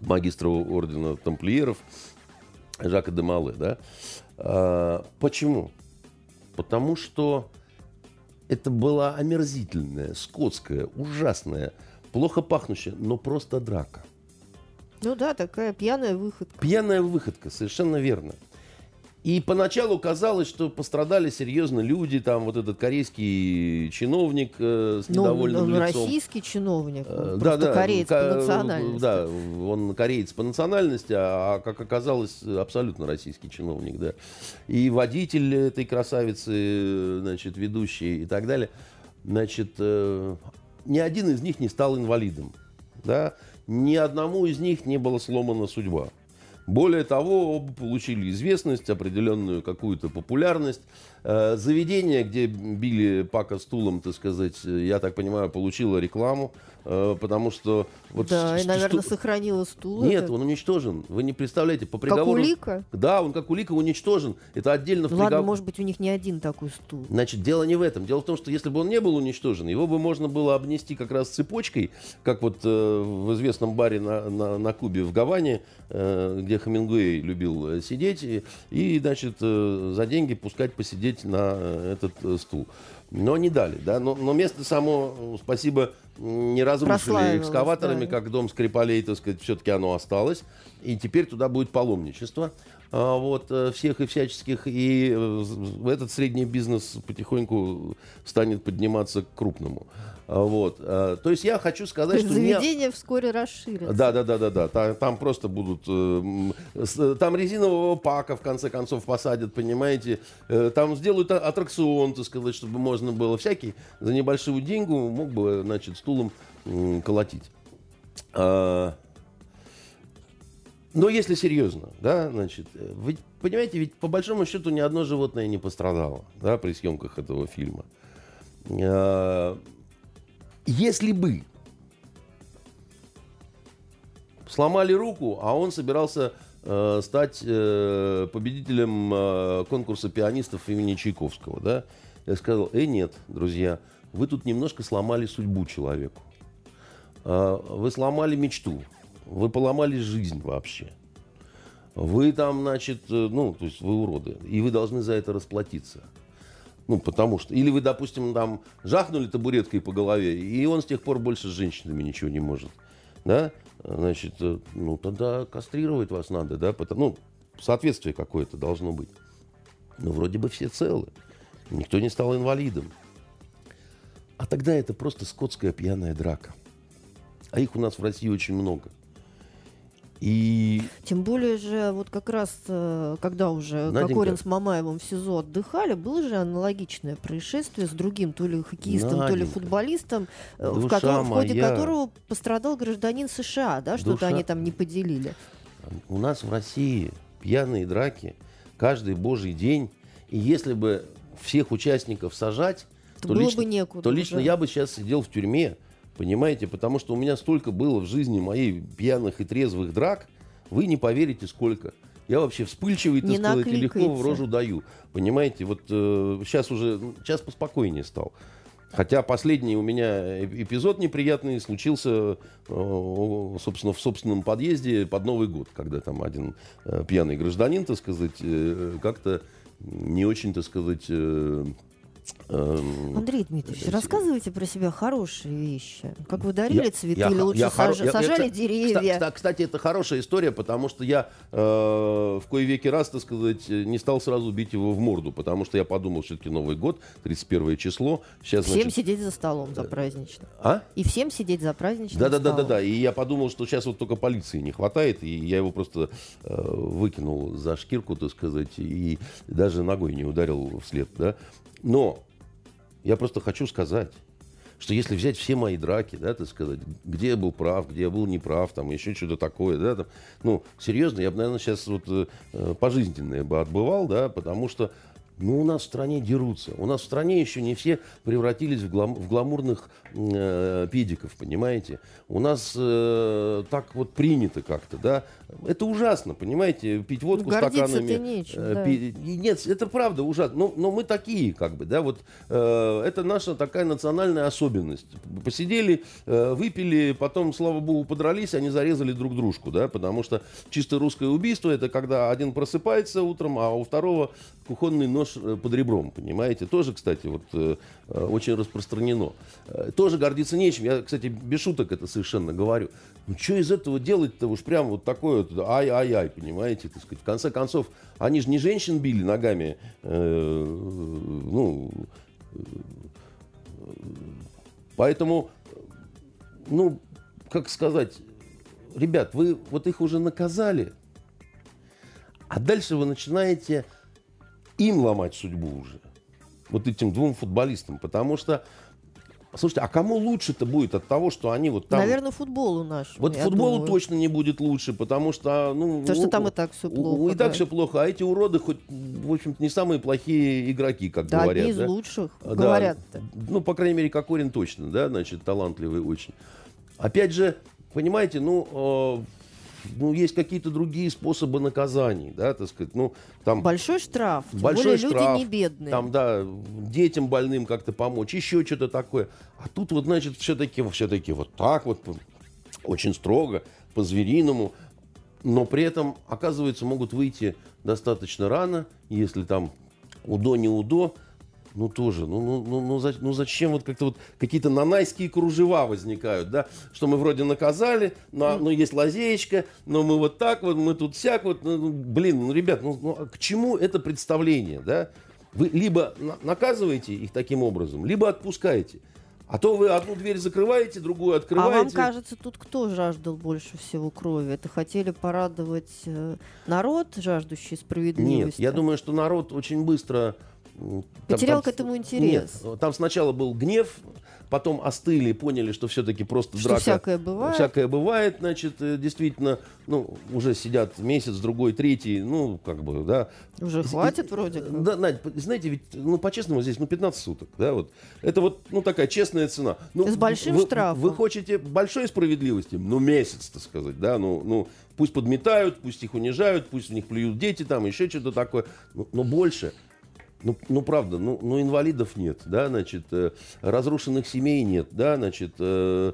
магистра ордена тамплиеров Жака де Мале, да? А, почему? Потому что это была омерзительная, скотская, ужасная, плохо пахнущая, но просто драка. Ну да, такая пьяная выходка. Пьяная выходка, совершенно верно. И поначалу казалось, что пострадали серьезно люди, там вот этот корейский чиновник э, с Ну, недовольным он лицом. российский чиновник, Э, да, да, кореец ка- по национальности. Да, он кореец по национальности, а, как оказалось, абсолютно российский чиновник, да. И водитель этой красавицы, значит, ведущий и так далее. Значит, э, ни один из них не стал инвалидом, да. Ни одному из них не была сломана судьба. Более того, оба получили известность, определенную какую-то популярность. Э, Заведение, где били Пака стулом, так сказать, э, я так понимаю, получило рекламу, потому что... Вот да, и, наверное, что- сохранила стул. Нет, это. он уничтожен. Вы не представляете, по Как приговору... улика? Да, он как улика уничтожен. Это отдельно в Ну ладно, может быть, у них не один такой стул. Значит, дело не в этом. Дело в том, что если бы он не был уничтожен, его бы можно было обнести как раз цепочкой, как вот э, в известном баре на, на, на Кубе в Гаване, э, где Хемингуэй любил э, сидеть, и, и, значит, э, за деньги пускать посидеть на э, этот э, стул. Но не дали, да. Но, но место само, э, спасибо, не разрушили экскаваторами, да. как дом Скрипалей, так сказать, все-таки оно осталось. И теперь туда будет паломничество вот, э, всех и всяческих. И э, этот средний бизнес потихоньку станет подниматься к крупному. А, Вот. а, То есть я хочу сказать, есть что заведение вскоре расширится. Да, да, да, да, да. Там, там просто будут, э, там резинового пака в конце концов посадят, понимаете. Э, Там сделают а- аттракцион, так сказать, чтобы можно было всякий за небольшую деньгу мог бы, значит, стулом колотить. Но если серьезно, да, значит, э, вы понимаете, ведь по большому счету ни одно животное не пострадало, да, при съемках этого фильма. А, Если бы сломали руку, а он собирался э, стать э, победителем э, конкурса пианистов имени Чайковского, да? Я сказал, э, нет, друзья, вы тут немножко сломали судьбу человеку. Э, вы сломали мечту, вы поломали жизнь вообще. Вы там, значит, э, ну, то есть вы уроды, и вы должны за это расплатиться. Ну, потому что... Или вы, допустим, там жахнули табуреткой по голове, и он с тех пор больше с женщинами ничего не может. Да? Значит, э, ну, тогда кастрировать вас надо, да? Потому, ну, соответствие какое-то должно быть. Ну, вроде бы все целы. Никто не стал инвалидом. А тогда это просто скотская пьяная драка. А их у нас в России очень много. И... Тем более же, вот как раз, э, когда уже Наденька... Кокорин с Мамаевым в СИЗО отдыхали, было же аналогичное происшествие с другим то ли хоккеистом, Наденька. то ли футболистом, Душа в, котором, в ходе моя. которого пострадал гражданин США, да, что-то Душа... они там не поделили. У нас в России пьяные драки каждый божий день, и если бы всех участников сажать, то, то, лично, бы некуда то лично я бы сейчас сидел в тюрьме, Понимаете? Потому что у меня столько было в жизни моей пьяных и трезвых драк, вы не поверите, сколько. Я вообще вспыльчивый, так сказать, и легко в рожу даю. Понимаете, вот э, сейчас уже, сейчас поспокойнее стал. Хотя последний у меня эпизод неприятный случился, э, собственно, в собственном подъезде под Новый год, когда там один э, пьяный гражданин, так сказать, э, как-то не очень, так сказать, Андрей Дмитриевич, рассказывайте про себя хорошие вещи. Как вы дарили я, цветы я, или лучше я, саж... я, сажали я, деревья? Кстати, кстати, это хорошая история, потому что я э, в кое веки раз, так сказать, не стал сразу бить его в морду, потому что я подумал, все-таки Новый год, 31 число. Сейчас, всем значит... сидеть за столом за праздничным. А? И всем сидеть за праздничным да, да, да, да, да. И я подумал, что сейчас вот только полиции не хватает, и я его просто э, выкинул за шкирку, так сказать, и даже ногой не ударил вслед, да. Но я просто хочу сказать, что если взять все мои драки, да, так сказать, где я был прав, где я был неправ, там еще что-то такое, да, там, ну, серьезно, я бы, наверное, сейчас вот э, пожизненное бы отбывал, да, потому что ну, у нас в стране дерутся. У нас в стране еще не все превратились в, глам, в гламурных э, педиков, понимаете? У нас э, так вот принято как-то, да? Это ужасно, понимаете? Пить водку Гордиться стаканами. Нечем, э, да. пи... Нет, это правда ужасно. Но, но мы такие, как бы, да? Вот э, это наша такая национальная особенность. Посидели, э, выпили, потом, слава богу, подрались, они зарезали друг дружку, да? Потому что чисто русское убийство это когда один просыпается утром, а у второго кухонный нож э, под ребром, понимаете? Тоже, кстати, вот э, э, очень распространено. Тоже гордиться нечем. Я, кстати, без шуток это совершенно говорю. Ну, что из этого делать-то уж прям вот такое вот ай-ай-ай, понимаете? Так сказать. В конце концов, они же не женщин били ногами, ну, поэтому, ну, как сказать, ребят, вы вот их уже наказали, а дальше вы начинаете им ломать судьбу уже. Вот этим двум футболистам. Потому что Слушайте, а кому лучше-то будет от того, что они вот там... Наверное, футболу наш. Вот футболу думаю. точно не будет лучше, потому что... Ну, То, что там и так все плохо. И да. так все плохо. А эти уроды хоть, в общем-то, не самые плохие игроки, как да, говорят. Одни из да? лучших, да. говорят. -то. Ну, по крайней мере, Кокорин точно, да, значит, талантливый очень. Опять же, понимаете, ну, э, ну, есть какие-то другие способы наказаний, да, так сказать, ну, там... Большой штраф, большой более штраф, люди не бедные. Там, да, детям больным как-то помочь, еще что-то такое. А тут вот, значит, все-таки, все-таки вот так вот, очень строго, по-звериному, но при этом, оказывается, могут выйти достаточно рано, если там удо не удо, ну тоже, ну, ну, ну, ну, за, ну зачем вот как-то вот какие-то нанайские кружева возникают, да, что мы вроде наказали, но, но есть лазеечка, но мы вот так вот, мы тут всяк вот, ну, ну блин, ну, ребят, ну, ну а к чему это представление, да? Вы либо наказываете их таким образом, либо отпускаете. А то вы одну дверь закрываете, другую открываете. А вам кажется, тут кто жаждал больше всего крови? Это хотели порадовать э, народ, жаждущий справедливости? Нет, я думаю, что народ очень быстро Потерял там, к этому интерес. Нет, там сначала был гнев, потом остыли, поняли, что все-таки просто Что драка. всякое бывает. Всякое бывает, значит, э, действительно, ну, уже сидят месяц, другой, третий, ну, как бы, да. Уже хватит вроде как. Да, Надь, знаете, ведь, ну, по-честному, здесь, ну, 15 суток, да, вот. Это вот, ну, такая честная цена. Ну, С большим вы, штрафом. Вы хотите большой справедливости? Ну, месяц, так сказать, да, ну, ну, пусть подметают, пусть их унижают, пусть в них плюют дети, там, еще что-то такое, ну, но больше. Ну, ну, правда, ну, ну, инвалидов нет, да, значит, э, разрушенных семей нет, да, значит, э,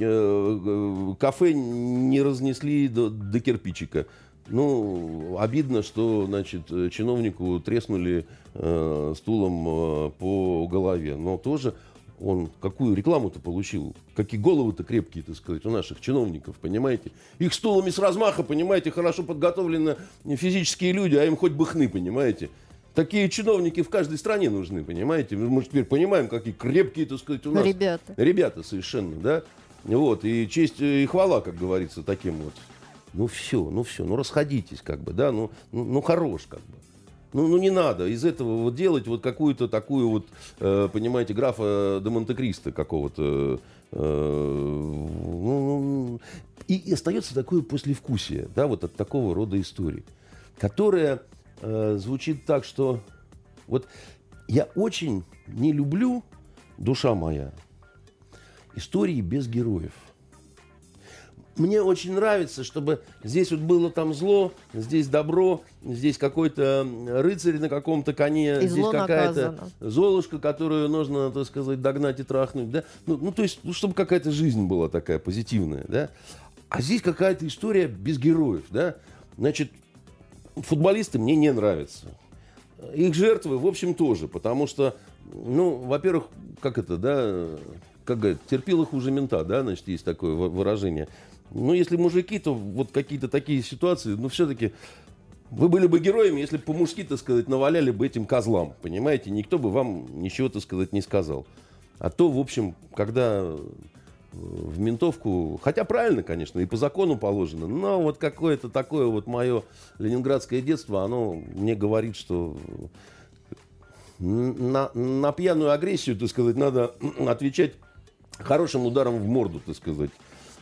э, э, кафе не разнесли до, до кирпичика. Ну, обидно, что, значит, чиновнику треснули э, стулом э, по голове, но тоже он какую рекламу-то получил? Какие головы-то крепкие, так сказать, у наших чиновников, понимаете? Их стулами с размаха, понимаете, хорошо подготовлены физические люди, а им хоть бы хны, понимаете? Такие чиновники в каждой стране нужны, понимаете? Мы же теперь понимаем, какие крепкие, так сказать, у нас Ребята. ребята совершенно, да? Вот, и честь э, и хвала, как говорится, таким вот. Ну все, ну все, ну расходитесь, как бы, да, ну, ну, ну хорош, как бы. Ну, ну не надо из этого вот делать вот какую-то такую вот, э, понимаете, графа де Монте-Кристо какого-то. э, ну, ну, и, и остается такое послевкусие, да, вот от такого рода истории, которая э, звучит так, что вот я очень не люблю, душа моя, истории без героев. Мне очень нравится, чтобы здесь вот было там зло, здесь добро, здесь какой-то рыцарь на каком-то коне, И здесь какая-то золушка, которую нужно, так сказать, догнать и трахнуть, да? Ну, ну, то есть, ну, чтобы какая-то жизнь была такая позитивная, да? А здесь какая-то история без героев, да? Значит, футболисты мне не нравятся. Их жертвы, в общем, тоже, потому что, ну, во-первых, как это, да, как говорят, терпил их уже мента, да, значит, есть такое вы- выражение. Ну, если мужики, то вот какие-то такие ситуации, ну, все-таки вы были бы героями, если бы по-мужски, так сказать, наваляли бы этим козлам, понимаете? Никто бы вам ничего, так сказать, не сказал. А то, в общем, когда в ментовку, хотя правильно, конечно, и по закону положено, но вот какое-то такое вот мое ленинградское детство, оно мне говорит, что на, на пьяную агрессию, так сказать, надо <clears throat> отвечать хорошим ударом в морду, так сказать.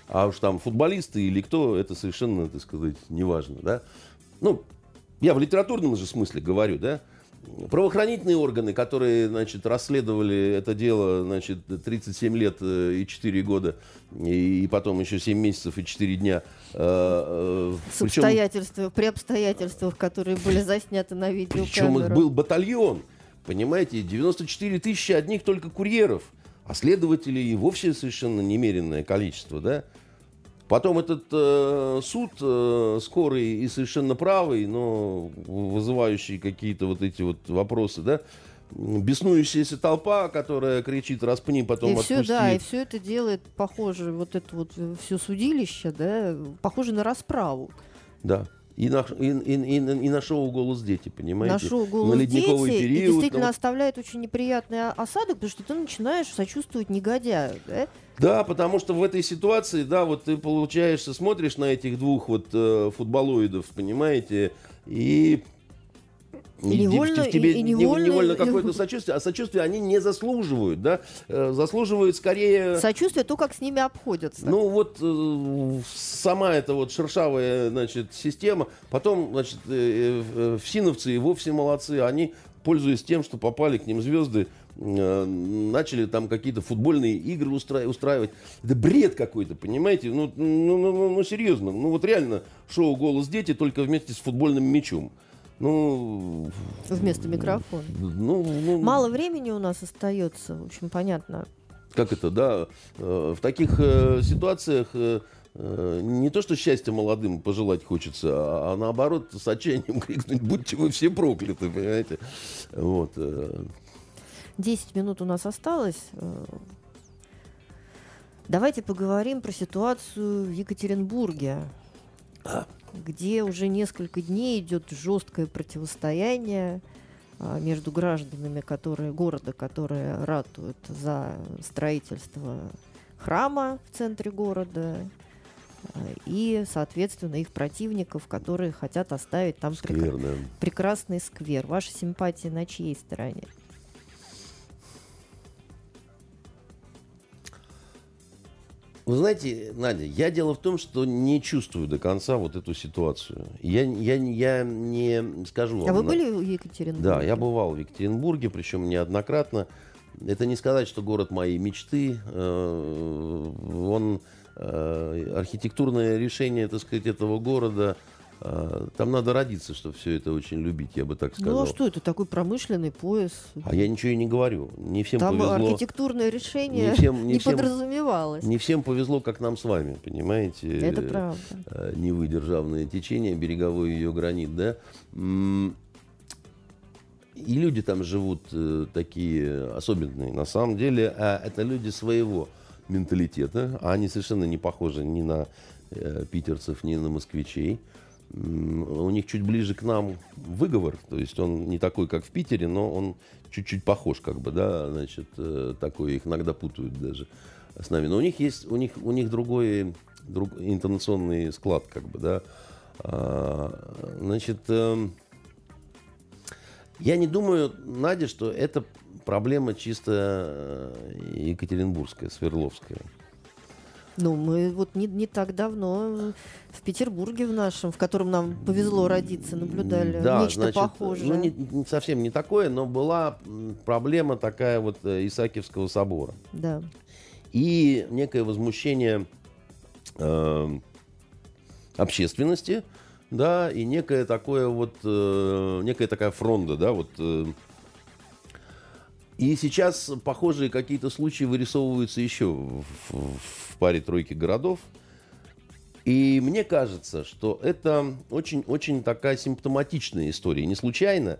А уж там футболисты или кто, это совершенно, так сказать, неважно, да. Ну, я в литературном же смысле говорю, да. Правоохранительные органы, которые, значит, расследовали это дело, значит, 37 лет э, и 4 года, и, потом еще 7 месяцев и 4 дня. э, э, С причем- обстоятельствах, при обстоятельствах, которые были засняты на причем видеокамеру. их был батальон. Понимаете, 94 тысячи одних только курьеров, а следователей и вовсе совершенно немеренное количество, да? Потом этот э, суд э, скорый и совершенно правый, но вызывающий какие-то вот эти вот вопросы, да? Беснующаяся толпа, которая кричит «распни, потом и все, отпусти». да, и все это делает похоже, вот это вот все судилище, да, похоже на расправу. Да. И на, и, и- и на- и шоу «Голос дети», понимаете? на шоу «Голос на ледниковый дети», и период. действительно ну, оставляет очень неприятный осадок, потому что ты начинаешь сочувствовать негодяю, да? Да, потому что в этой ситуации, да, вот ты получаешься, смотришь на этих двух вот э, футболоидов, понимаете, и... И невольно- в тебе и- и нев- невольно- невольно какое-то сочувствие, а сочувствие они не заслуживают, да, Э, заслуживают скорее... Сочувствие то, как с ними обходятся. Ну вот э, сама эта вот шершавая, значит, система. Потом, значит, э, всиновцы и вовсе молодцы. Они, пользуясь тем, что попали к ним звезды, начали там какие-то футбольные игры устра- устраивать. Это бред какой-то, понимаете? Ну, ну, ну, ну, ну, серьезно. Ну вот реально шоу «Голос дети» только вместе с футбольным мячом. Ну, Вместо микрофона. ну, ну, Мало времени у нас остается, в общем, понятно. как это, да, э, в таких э, ситуациях э, не то, что счастья молодым пожелать хочется, а, а наоборот с отчаянием <laughs> крикнуть, будьте вы все прокляты, понимаете. Вот. э. 10 минут у нас осталось. Давайте поговорим про ситуацию в Екатеринбурге, где уже несколько дней идет жесткое противостояние а, между гражданами которые, города, которые ратуют за строительство храма в центре города, а, и, соответственно, их противников, которые хотят оставить там прекрасный сквер. Ваши симпатии на чьей стороне? Вы знаете, Надя, я дело в том, что не чувствую до конца вот эту ситуацию. Я, я, я не скажу вам... А вы на- были в Екатеринбурге? Да, я бывал в Екатеринбурге, причем неоднократно. Это не сказать, что город моей мечты. Э, Он э, архитектурное решение, так сказать, этого города. Э, Там надо родиться, чтобы все это очень любить, я бы так сказал. Ну а что это, такой промышленный пояс? А я ничего и не говорю. Не всем Там повезло. архитектурное решение Не всем- не не всем- подразумевалось. Не всем повезло, как нам с вами, понимаете? Это Э, правда. э, Невы державное течение, береговой ее гранит, да. И люди там живут э, такие особенные. На самом деле, а это люди своего менталитета, а они совершенно не похожи ни на э, питерцев, ни на москвичей. У них чуть ближе к нам выговор, то есть он не такой, как в Питере, но он чуть-чуть похож, как бы, да, значит, э, такой, их иногда путают даже с нами. Но у них есть, у них, у них другой, друг, интонационный склад, как бы, да. А, значит, эм, я не думаю, Надя, что это проблема чисто э, екатеринбургская, Свердловская. Ну, мы вот не, не так давно в Петербурге в нашем, в котором нам повезло родиться, наблюдали Да, нечто значит, похожее. Ну, не, не совсем не такое, но была проблема такая вот э, Исаакиевского собора. Да. и некое возмущение э, общественности, да, и некое такое вот, э, некая такая фронта, да, вот. э. И сейчас похожие какие-то случаи вырисовываются еще в, в паре-тройке городов. И мне кажется, что это очень-очень такая симптоматичная история. Не случайно.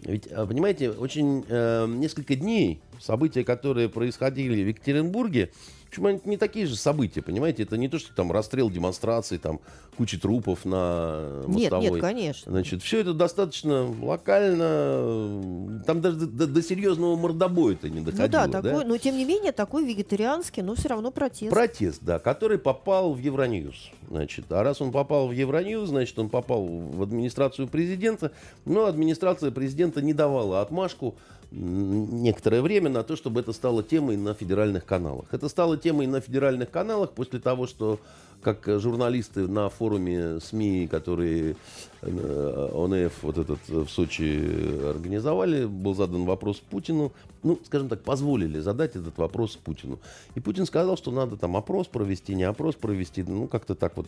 Ведь, а, понимаете, очень э, несколько дней события, которые происходили в Екатеринбурге, причем они не такие же события, понимаете, это не то, что там расстрел демонстраций, там куча трупов на Нет, мостовой. нет, конечно. Значит, все это достаточно локально, там даже до, до- до серьезного мордобоя это не Ну доходило. да, такой, но тем не менее такой вегетарианский, но все равно протест. Протест, да, который попал в Евроньюз. Значит, а раз он попал в Евроньюз, значит, он попал в администрацию президента, но администрация президента не давала отмашку некоторое время на то, чтобы это стало темой на федеральных каналах. Это стало темой на федеральных каналах после того, что как э, журналисты на форуме СМИ, которые ОНФ вот этот э, в Сочи организовали, был задан вопрос Путину, ну, скажем так, позволили задать этот вопрос Путину. И Путин сказал, что надо там опрос провести, не опрос провести, ну, как-то так вот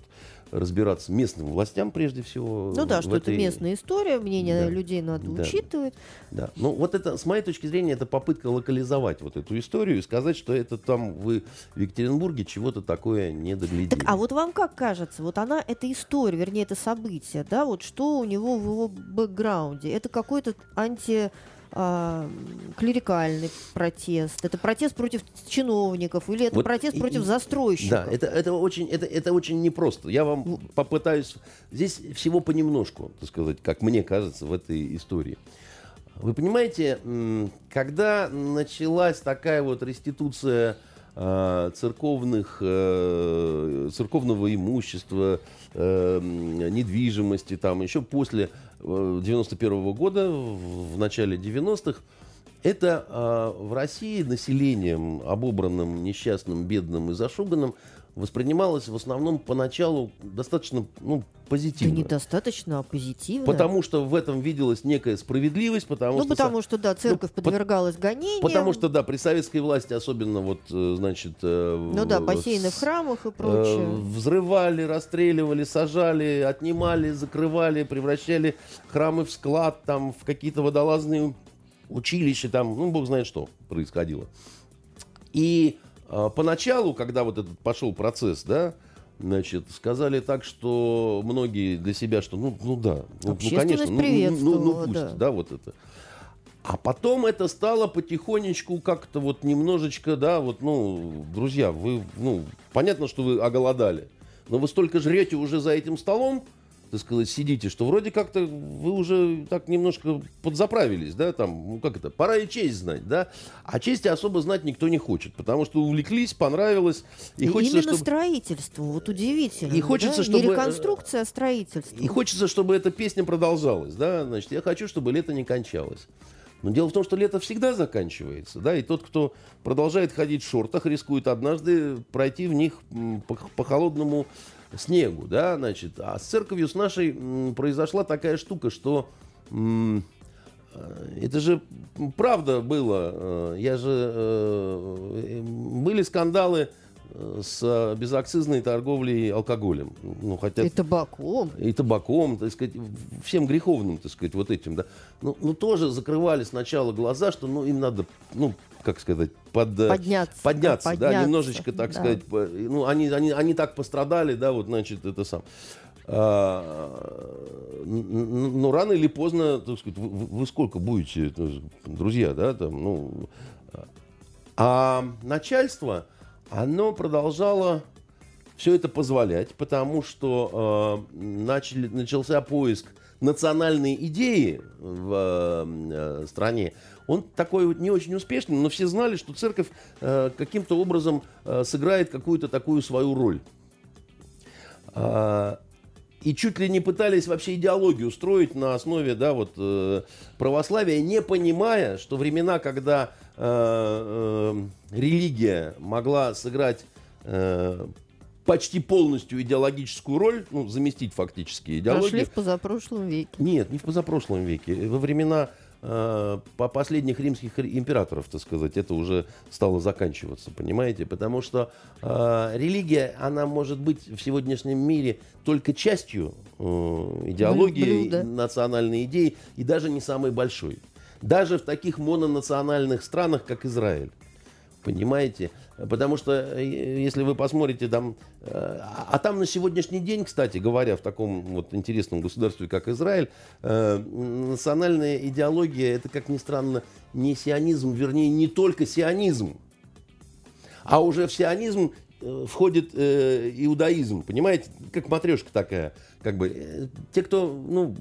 разбираться местным властям прежде всего. Ну да, что это этой- местная история, мнение Да. людей надо Да. учитывать. Да. Ну, вот это, с моей точки зрения, это попытка локализовать вот эту историю и сказать, что это там вы в Екатеринбурге чего-то такое не доглядели. Так, а вот вам как кажется, вот она, эта история, вернее, это событие, да, вот что у него в его бэкграунде? Это какой-то анти а, клерикальный протест, это протест против чиновников или это Вот протест и- против и- застройщиков? Да, это, это, очень, это, это очень непросто. Я вам попытаюсь... Здесь всего понемножку, так сказать, как мне кажется, в этой истории. Вы понимаете, когда началась такая вот реституция церковных, э, церковного имущества, э, недвижимости, там еще после э, 91 года, в, начале 90-х, это э, в России населением, обобранным, несчастным, бедным и зашуганным, воспринималось в основном поначалу достаточно ну, Да позитивно. недостаточно, а позитивно. Потому что в этом виделась некая справедливость, потому ну, что... потому что, да, церковь ну, по- подвергалась гонениям. Потому что, да, при советской власти особенно вот, э, значит... э, Ну да, в- бассейны в с- храмах и э, прочее. Взрывали, расстреливали, сажали, отнимали, закрывали, превращали храмы в склад, там, в какие-то водолазные училища, там, ну, бог знает что происходило. И поначалу, когда вот этот пошел процесс, да, значит, сказали так, что многие для себя, что ну, ну да, ну, ну конечно, ну, ну, ну, ну, пусть, да. да, вот это. А потом это стало потихонечку как-то вот немножечко, да, вот, ну, друзья, вы, ну, понятно, что вы оголодали, но вы столько жрете уже за этим столом, так сказать, сидите, что вроде как-то вы уже так немножко подзаправились, да, там, ну как это, пора и честь знать, да, а чести особо знать никто не хочет, потому что увлеклись, понравилось, и, И хочется, Именно чтобы... строительство, вот удивительно. И хочется, да? чтобы, Не э, реконструкция, а строительство. И хочется, чтобы эта песня продолжалась, да, значит, я хочу, чтобы лето не кончалось. Но дело в том, что лето всегда заканчивается, да, и тот, кто продолжает ходить в шортах, рискует однажды пройти в них по, по холодному снегу, да, значит. А с церковью с нашей произошла такая штука, что э, это же правда было. Э, я же э, были скандалы с безакцизной торговлей алкоголем. Ну, хотя, и табаком. И табаком, так сказать, всем греховным, так сказать, вот этим, да. Ну, ну тоже закрывали сначала глаза, что, ну, им надо, ну, как сказать, под, подняться, подняться, подняться, да, немножечко, так да. сказать, ну, они, они, они так пострадали, да, вот, значит, это сам. А, ну, рано или поздно, так сказать, вы, вы сколько будете, друзья, да, там, ну, а начальство, оно продолжало все это позволять, потому что э, начали, начался поиск национальной идеи в э, стране. Он такой вот не очень успешный, но все знали, что церковь э, каким-то образом э, сыграет какую-то такую свою роль. Э, и чуть ли не пытались вообще идеологию устроить на основе да, вот, э, православия, не понимая, что времена, когда э, э, религия могла сыграть э, почти полностью идеологическую роль, ну, заместить фактически идеологию. Прошли в позапрошлом веке. Нет, не в позапрошлом веке. Во времена э, по последних римских императоров, так сказать, это уже стало заканчиваться, понимаете? Потому что э, религия, она может быть в сегодняшнем мире только частью э, идеологии, Блюдо. национальной идеи и даже не самой большой. Даже в таких мононациональных странах, как Израиль. Понимаете? Потому что, э, если вы посмотрите там... Э, а там на сегодняшний день, кстати говоря, в таком вот интересном государстве, как Израиль, э, национальная идеология, это, как ни странно, не сионизм, вернее, не только сионизм, а уже в сионизм входит иудаизм, понимаете, как матрешка такая, как бы. Те, кто ну,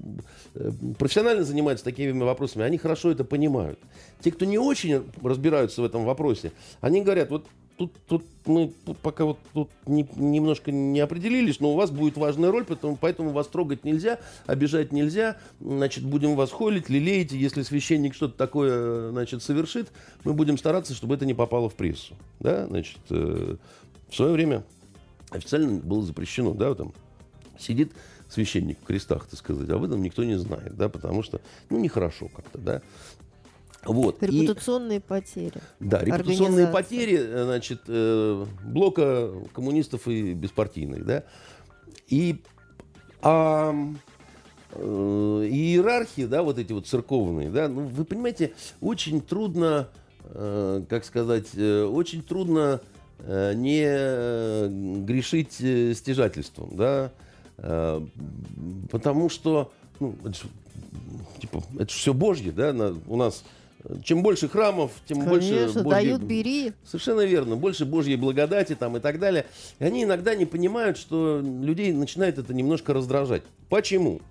профессионально занимаются такими вопросами, они хорошо это понимают. Те, кто не очень разбираются в этом вопросе, они говорят, вот тут, тут мы пока вот тут не, немножко не определились, но у вас будет важная роль, поэтому, поэтому вас трогать нельзя, обижать нельзя, значит, будем вас холить, лелеять, если священник что-то такое, значит, совершит, мы будем стараться, чтобы это не попало в прессу, да, значит, э, в свое время официально было запрещено, да, там сидит священник в крестах, так сказать, а об этом никто не знает, да, потому что, ну, нехорошо как-то, да. Вот. Репутационные и, потери. Да, репутационные потери, э, значит, э, блока коммунистов и беспартийных, да. И а, э, иерархии, да, вот эти вот церковные, да, ну, вы понимаете, очень трудно, э, как сказать, э, очень трудно Э, не э, грешить э, стяжательством, да, потому что, ну, это типа, это все Божье, да, на, у нас чем больше храмов, тем Конечно, больше Божьей... дают, бери. Совершенно верно. Больше Божьей благодати там и так далее. И они иногда не понимают, что людей начинает это немножко раздражать. Почему?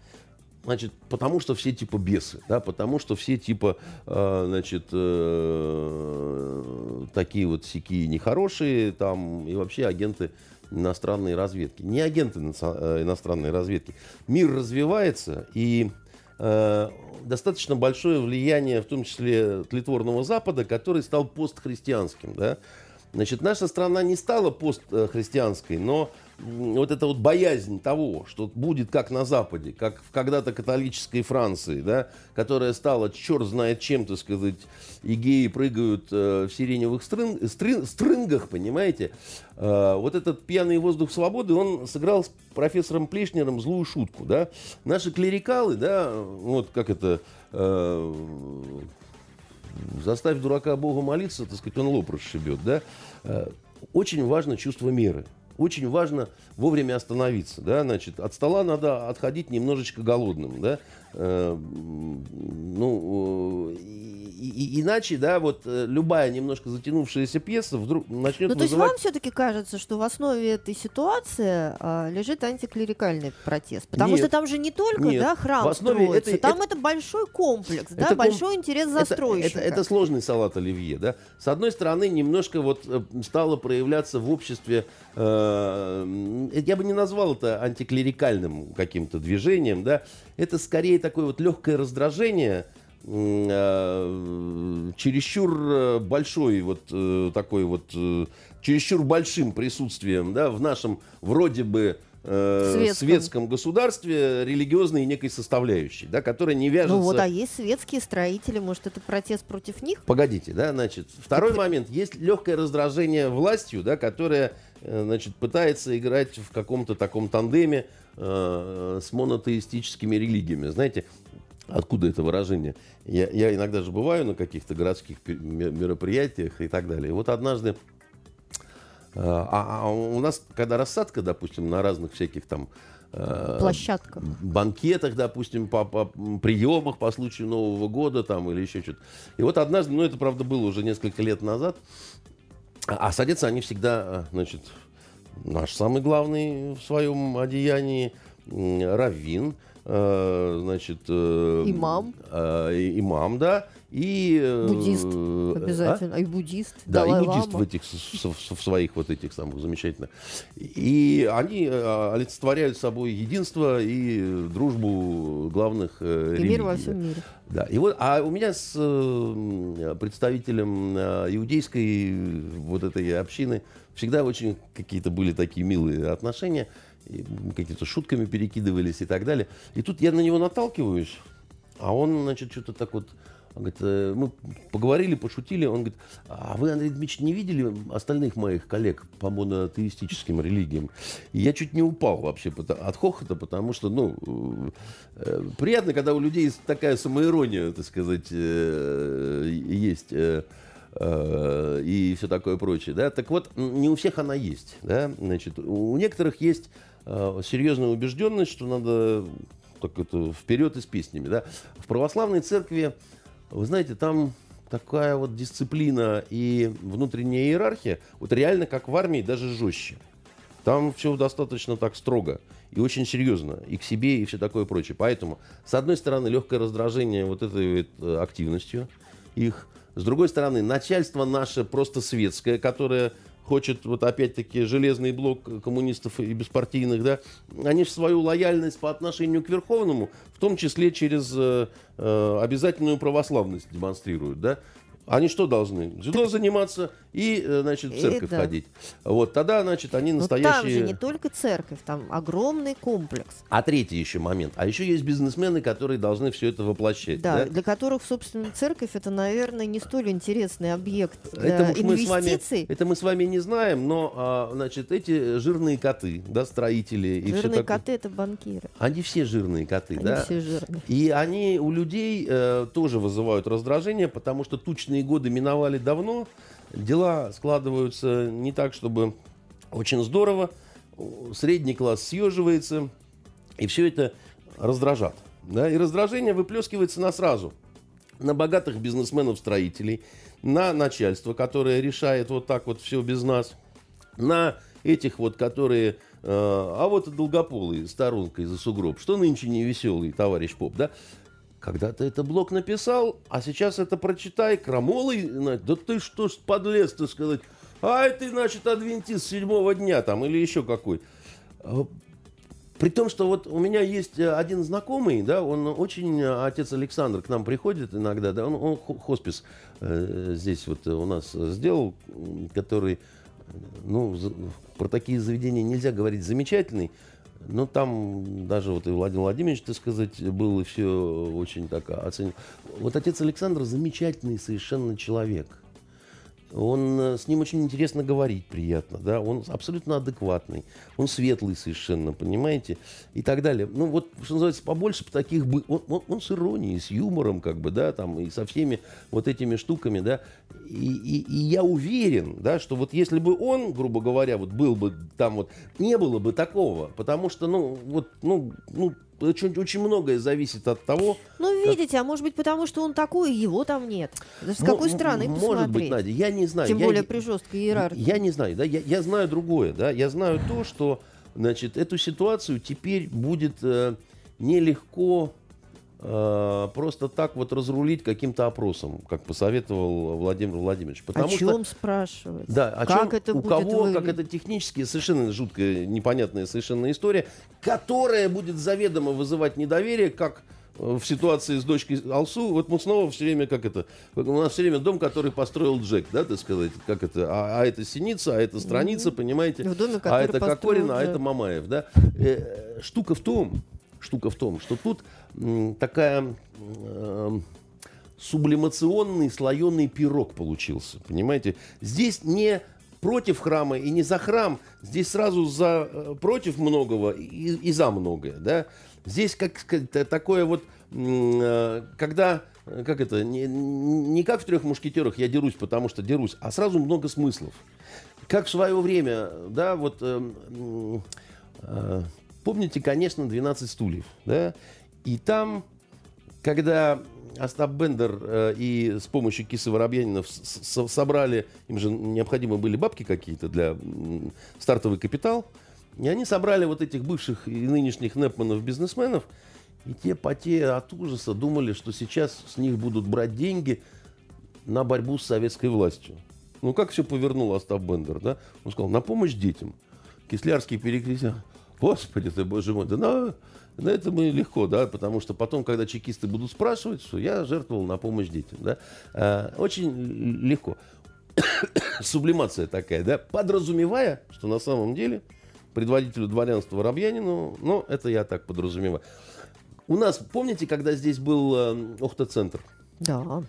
Значит, потому что все типа бесы, да, потому что все типа, э, значит, э, такие вот сики нехорошие, там, и вообще агенты иностранной разведки. Не агенты э, иностранной разведки. Мир развивается, и достаточно большое влияние, в том числе тлетворного Запада, который стал постхристианским, да. Значит, наша страна не стала постхристианской, но вот эта вот боязнь того, что будет как на Западе, как в когда-то католической Франции, да, которая стала черт знает чем, то сказать, и геи прыгают э, в сиреневых стрын, стрын, стрынгах, понимаете. Э, вот этот пьяный воздух свободы, он сыграл с профессором Плешнером злую шутку, да. Наши клерикалы, да, вот как это... Э, заставь дурака Богу молиться, так сказать, он лоб расшибет, да. Э, очень важно чувство меры очень важно вовремя остановиться. Да? Значит, от стола надо отходить немножечко голодным. Да? Э, ну, и, иначе, да, вот э, любая немножко затянувшаяся пьеса вдруг начнет Ну, то есть вам все-таки кажется, что в основе этой ситуации а, лежит антиклерикальный протест? Потому нет, что там же не только нет, да, храм в основе строится, это, там это, это большой комплекс, это да, большой интерес застройщика. Это, это, это сложный салат оливье, да. С одной стороны, немножко вот э, стало проявляться в обществе, э, я бы не назвал это антиклерикальным каким-то движением, да, это скорее такое вот легкое раздражение э, чересчур большой вот э, такой вот э, чересчур большим присутствием да, в нашем вроде бы э, Светском. светском государстве религиозной некой составляющей, да, которая не вяжется... Ну вот, а есть светские строители, может, это протест против них? Погодите, да, значит, второй момент. Есть легкое раздражение властью, да, которая, э, значит, пытается играть в каком-то таком тандеме э, с монотеистическими религиями. Знаете, откуда это выражение? Я, я иногда же бываю на каких-то городских мероприятиях и так далее. И вот однажды э, а, а у нас, когда рассадка, допустим, на разных всяких там э, Площадках. банкетах, допустим, по, по приемах по случаю Нового года там или еще что-то. И вот однажды, ну это правда было уже несколько лет назад, а, садятся они всегда, значит, наш самый главный в своем одеянии раввин, э, значит, э, Имам. э, имам, да, и Буддист а? обязательно. И буддист. Да, и буддист в этих в своих вот этих самых замечательных. И они олицетворяют собой единство и дружбу главных И мир во религий. всем мире. Да, и вот, а у меня с представителем иудейской вот этой общины всегда очень какие-то были такие милые отношения, какие-то шутками перекидывались и так далее. И тут я на него наталкиваюсь, а он, значит, что-то так вот, он говорит, э, мы поговорили, пошутили, он говорит, а вы, Андрей Дмитриевич, не видели остальных моих коллег по монотеистическим религиям? И я чуть не упал вообще от хохота, потому что, ну, э, приятно, когда у людей такая самоирония, так сказать, э, есть. Э, и все такое прочее, да, так вот, не у всех она есть, да, значит, у некоторых есть э, серьезная убежденность, что надо так это вперед и с песнями, да. В православной церкви, вы знаете, там такая вот дисциплина и внутренняя иерархия, вот реально как в армии, даже жестче. Там все достаточно так строго и очень серьезно, и к себе, и все такое прочее. Поэтому, с одной стороны, легкое раздражение вот этой вот, э, активностью их. С другой стороны, начальство наше просто светское, которое хочет вот опять-таки железный блок коммунистов и беспартийных, да, они же свою лояльность по отношению к Верховному, в том числе через э, э, обязательную православность демонстрируют, да. Они что должны? Дзюдо заниматься и, э, значит, в И церковь да. ходить. Вот, тогда, значит, они Но настоящие... там же не только церковь, там огромный комплекс. А третий еще момент. А еще есть бизнесмены, которые должны все это воплощать. Да, да? для которых, собственно, церковь это, наверное, не столь интересный объект Это, уж мы с вами, инвестиций. это мы с вами не знаем, но, а, значит, эти жирные коты, да, строители и все Жирные такое. коты это банкиры. Они все жирные коты, Они да. все жирные. И они у людей э, тоже вызывают раздражение, потому что тучные годы миновали давно, дела складываются не так, чтобы очень здорово, средний класс съеживается, и все это раздражат. Да? И раздражение выплескивается на сразу. На богатых бизнесменов-строителей, на начальство, которое решает вот так вот все без нас, на этих вот, которые... э, а вот и долгополый, сторонкой за сугроб. Что нынче не веселый, товарищ Поп, да? Когда-то это блок написал, а сейчас это прочитай, крамолой, на- да ты что ж подлез, ты сказать, а это, значит, адвентист седьмого дня там или еще какой. А, При том, что вот у меня есть э, один знакомый, да, он очень, э, отец Александр к нам приходит иногда, да, он, он хо- хоспис э, здесь вот у нас сделал, который, э, ну, про такие заведения нельзя говорить замечательный, но там даже вот и Владимир Владимирович, так сказать, был и все очень так оценен. Вот отец Александр замечательный совершенно человек. Он, э, с ним очень интересно говорить, приятно, да, он абсолютно адекватный, он светлый совершенно, понимаете, и так далее. Ну вот, что называется, побольше таких бы, он, он- он с иронией, с юмором, как бы, да, там, и со всеми вот этими штуками, да, и, и- и я уверен, да, что вот если бы он, грубо говоря, вот был бы там вот, не было бы такого, потому что, ну, вот, ну, ну, очень, очень многое зависит от того, Ну, видите, а может быть, потому что он такой, его там нет. С Ну, какой стороны Может посмотреть? быть, Надя, я не знаю. Тем я более при жесткой иерархии. Я не знаю, да, я, я знаю другое, да, я знаю то, что, значит, эту ситуацию теперь будет э, нелегко просто так вот разрулить каким-то опросом, как посоветовал Владимир Владимирович. Потому О что чем спрашивать? да, о как чем, это у будет кого, как выглядеть? это технически совершенно жуткая, непонятная совершенно история, которая будет заведомо вызывать недоверие как э, в ситуации с дочкой Алсу, вот мы снова все время, как это, у нас все время дом, который построил Джек, да, так сказать, как это, а, а это Синица, а это страница, mm-hmm. понимаете, в доме, а это Кокорин, а это Мамаев, да. Э, штука в том, штука в том, что тут такая э, сублимационный слоеный пирог получился, понимаете. Здесь не против храма и не за храм, здесь сразу за э, против многого и, и за многое, да. Здесь как сказать, такое вот, э, когда, как это, не, не как в трех мушкетерах я дерусь, потому что дерусь, а сразу много смыслов. Как в свое время, да, вот э, э, помните, конечно, 12 стульев, да, и там, когда Остап Бендер э, и с помощью Кисы Воробьянинов собрали, им же необходимы были бабки какие-то для стартовый капитал, и они собрали вот этих бывших и нынешних Непманов-бизнесменов, и те потея от ужаса думали, что сейчас с них будут брать деньги на борьбу с советской властью. Ну, как все повернул Остап Бендер, да? Он сказал, на помощь детям. Кислярский перекрестил. Господи ты, боже мой, да на, на это мы легко, да, потому что потом, когда чекисты будут спрашивать, что я жертвовал на помощь детям, да, а, очень легко. <coughs> Сублимация такая, да, подразумевая, что на самом деле предводителю дворянства Воробьянину, ну, это я так подразумеваю. У нас, помните, когда здесь был э, Охта-центр? Да.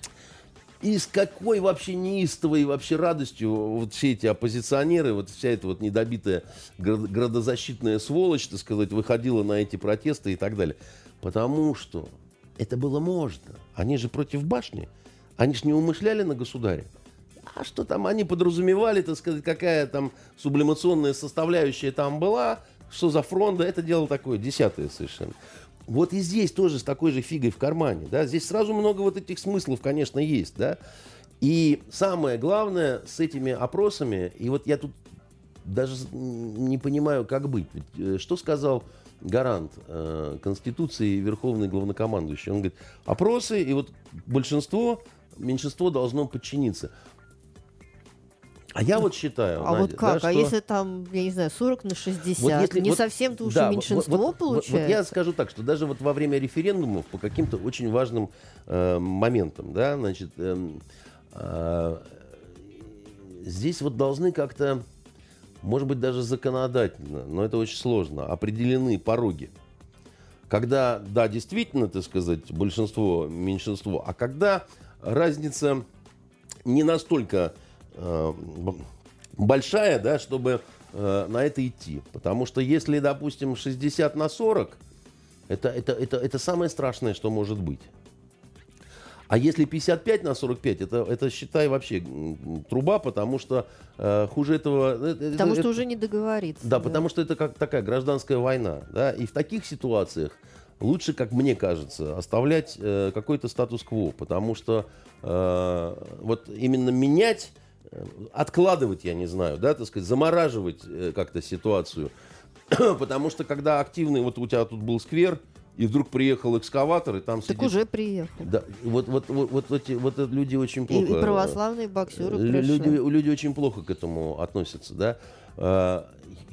И с какой вообще неистовой вообще радостью вот все эти оппозиционеры, вот вся эта вот недобитая градозащитная сволочь, так сказать, выходила на эти протесты и так далее. Потому что это было можно. Они же против башни. Они же не умышляли на государя. А что там они подразумевали, так сказать, какая там сублимационная составляющая там была, что за фронта, это дело такое, десятое совершенно. Вот и здесь тоже с такой же фигой в кармане, да, здесь сразу много вот этих смыслов, конечно, есть, да. И самое главное с этими опросами, и вот я тут даже не понимаю, как быть. Э, что сказал гарант э, Конституции Верховный главнокомандующий? Он говорит, опросы, и вот большинство, меньшинство должно подчиниться. А я вот считаю, А Надя, вот как? Да, а что... если там, я не знаю, 40 на 60, Вот если- не вот- совсем-то уже Да, вот- меньшинство вот, вот- получается? Вот, я скажу так, что даже вот во время референдумов по каким-то очень важным э, моментам, да, значит, эм, э, здесь вот должны как-то, может быть, даже законодательно, но это очень сложно, определены пороги. Когда, да, действительно, так сказать, большинство, меньшинство, а когда разница не настолько э, большая, да, чтобы э, на это идти. Потому что если, допустим, 60 на 40, это, это, это, это самое страшное, что может быть. А если 55 на 45, это, это считай вообще труба, потому что э, хуже этого... э, это- Потому это- что уже не договориться. да, потому что это как такая гражданская война. Да? И в таких ситуациях лучше, как мне кажется, оставлять э, какой-то статус-кво. Потому что э, вот именно менять, э, откладывать, я не знаю, да, так сказать, замораживать э, как-то ситуацию. <clears throat> потому что когда активный, вот у тебя тут был сквер, и вдруг приехал экскаватор, и там Так сидит... уже приехал. Да, вот, вот, вот, вот, эти, вот эти люди очень плохо... и э, православные боксеры пришли. люди, люди очень плохо к этому относятся, да.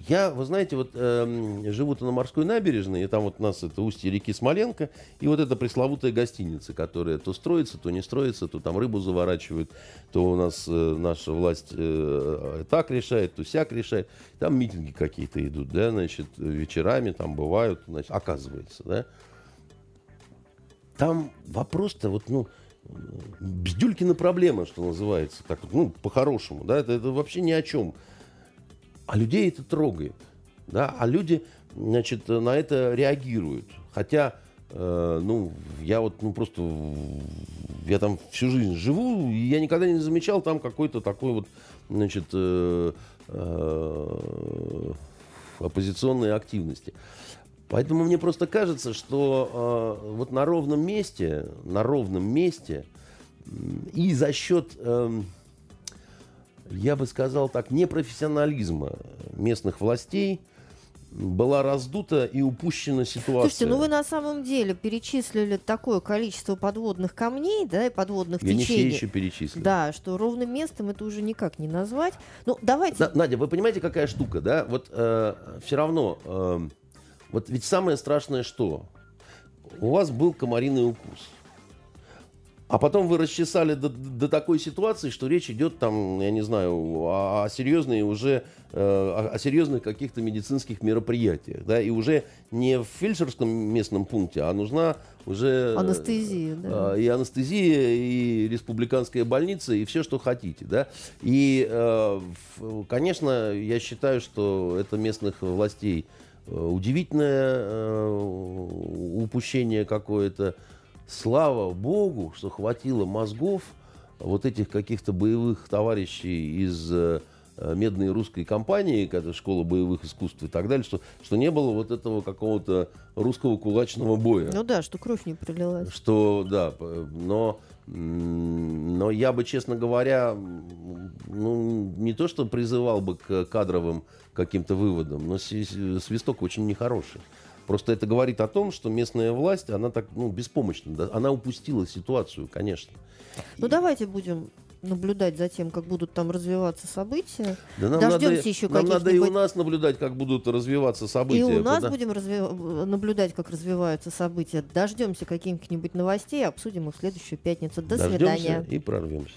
Я, вы знаете, вот эм, живу-то на морской набережной, и там вот у нас это устье реки Смоленко, и вот эта пресловутая гостиница, которая то строится, то не строится, то там рыбу заворачивают, то у нас э, наша власть э, так решает, то сяк решает. Там митинги какие-то идут, да, значит, вечерами там бывают, значит, оказывается, да. Там вопрос-то вот, ну, Бздюлькина проблема, что называется, так вот, ну, по-хорошему, да, это, это вообще ни о чем. А людей это трогает, да, а люди, значит, на это реагируют. Хотя, э, ну, я вот, ну, просто, я там всю жизнь живу, и я никогда не замечал там какой-то такой вот, значит, э, э, оппозиционной активности. Поэтому мне просто кажется, что э, вот на ровном месте, на ровном месте и за счет, эм, я бы сказал так, непрофессионализма местных властей была раздута и упущена ситуация. Слушайте, ну вы на самом деле перечислили такое количество подводных камней, да, и подводных Я не все течений. еще перечислил. Да, что ровным местом это уже никак не назвать. Ну, давайте... Да, Надя, вы понимаете, какая штука, да? Вот все равно, эм, вот ведь самое страшное что? у вас был комариный укус. А потом вы расчесали до, до такой ситуации, что речь идет там, я не знаю, о, о серьезной уже, э, о, о серьезных каких-то медицинских мероприятиях, да, и уже не в фельдшерском местном пункте, а нужна уже... Анестезия, да. Э, и анестезия, и республиканская больница, и все, что хотите, да. И, э, конечно, я считаю, что это местных властей э, удивительное э, упущение какое-то, слава богу, что хватило мозгов вот этих каких-то боевых товарищей из э, медной русской компании, это школа боевых искусств и так далее, что, что не было вот этого какого-то русского кулачного боя. Ну да, что кровь не пролилась. Что, да, но, но я бы, честно говоря, ну, не то, что призывал бы к кадровым каким-то выводам, но свисток очень нехороший. Просто это говорит о том, что местная власть, она так, ну, беспомощна. Да? Она упустила ситуацию, конечно. Ну, И... давайте будем наблюдать за тем, как будут там развиваться события. Да нам Дождемся надо, еще нам надо и у нас наблюдать, как будут развиваться события. И у нас да? будем разви... наблюдать, как развиваются события. Дождемся каких-нибудь новостей, обсудим их в следующую пятницу. До Дождемся свидания. и прорвемся.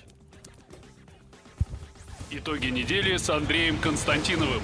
Итоги недели с Андреем Константиновым.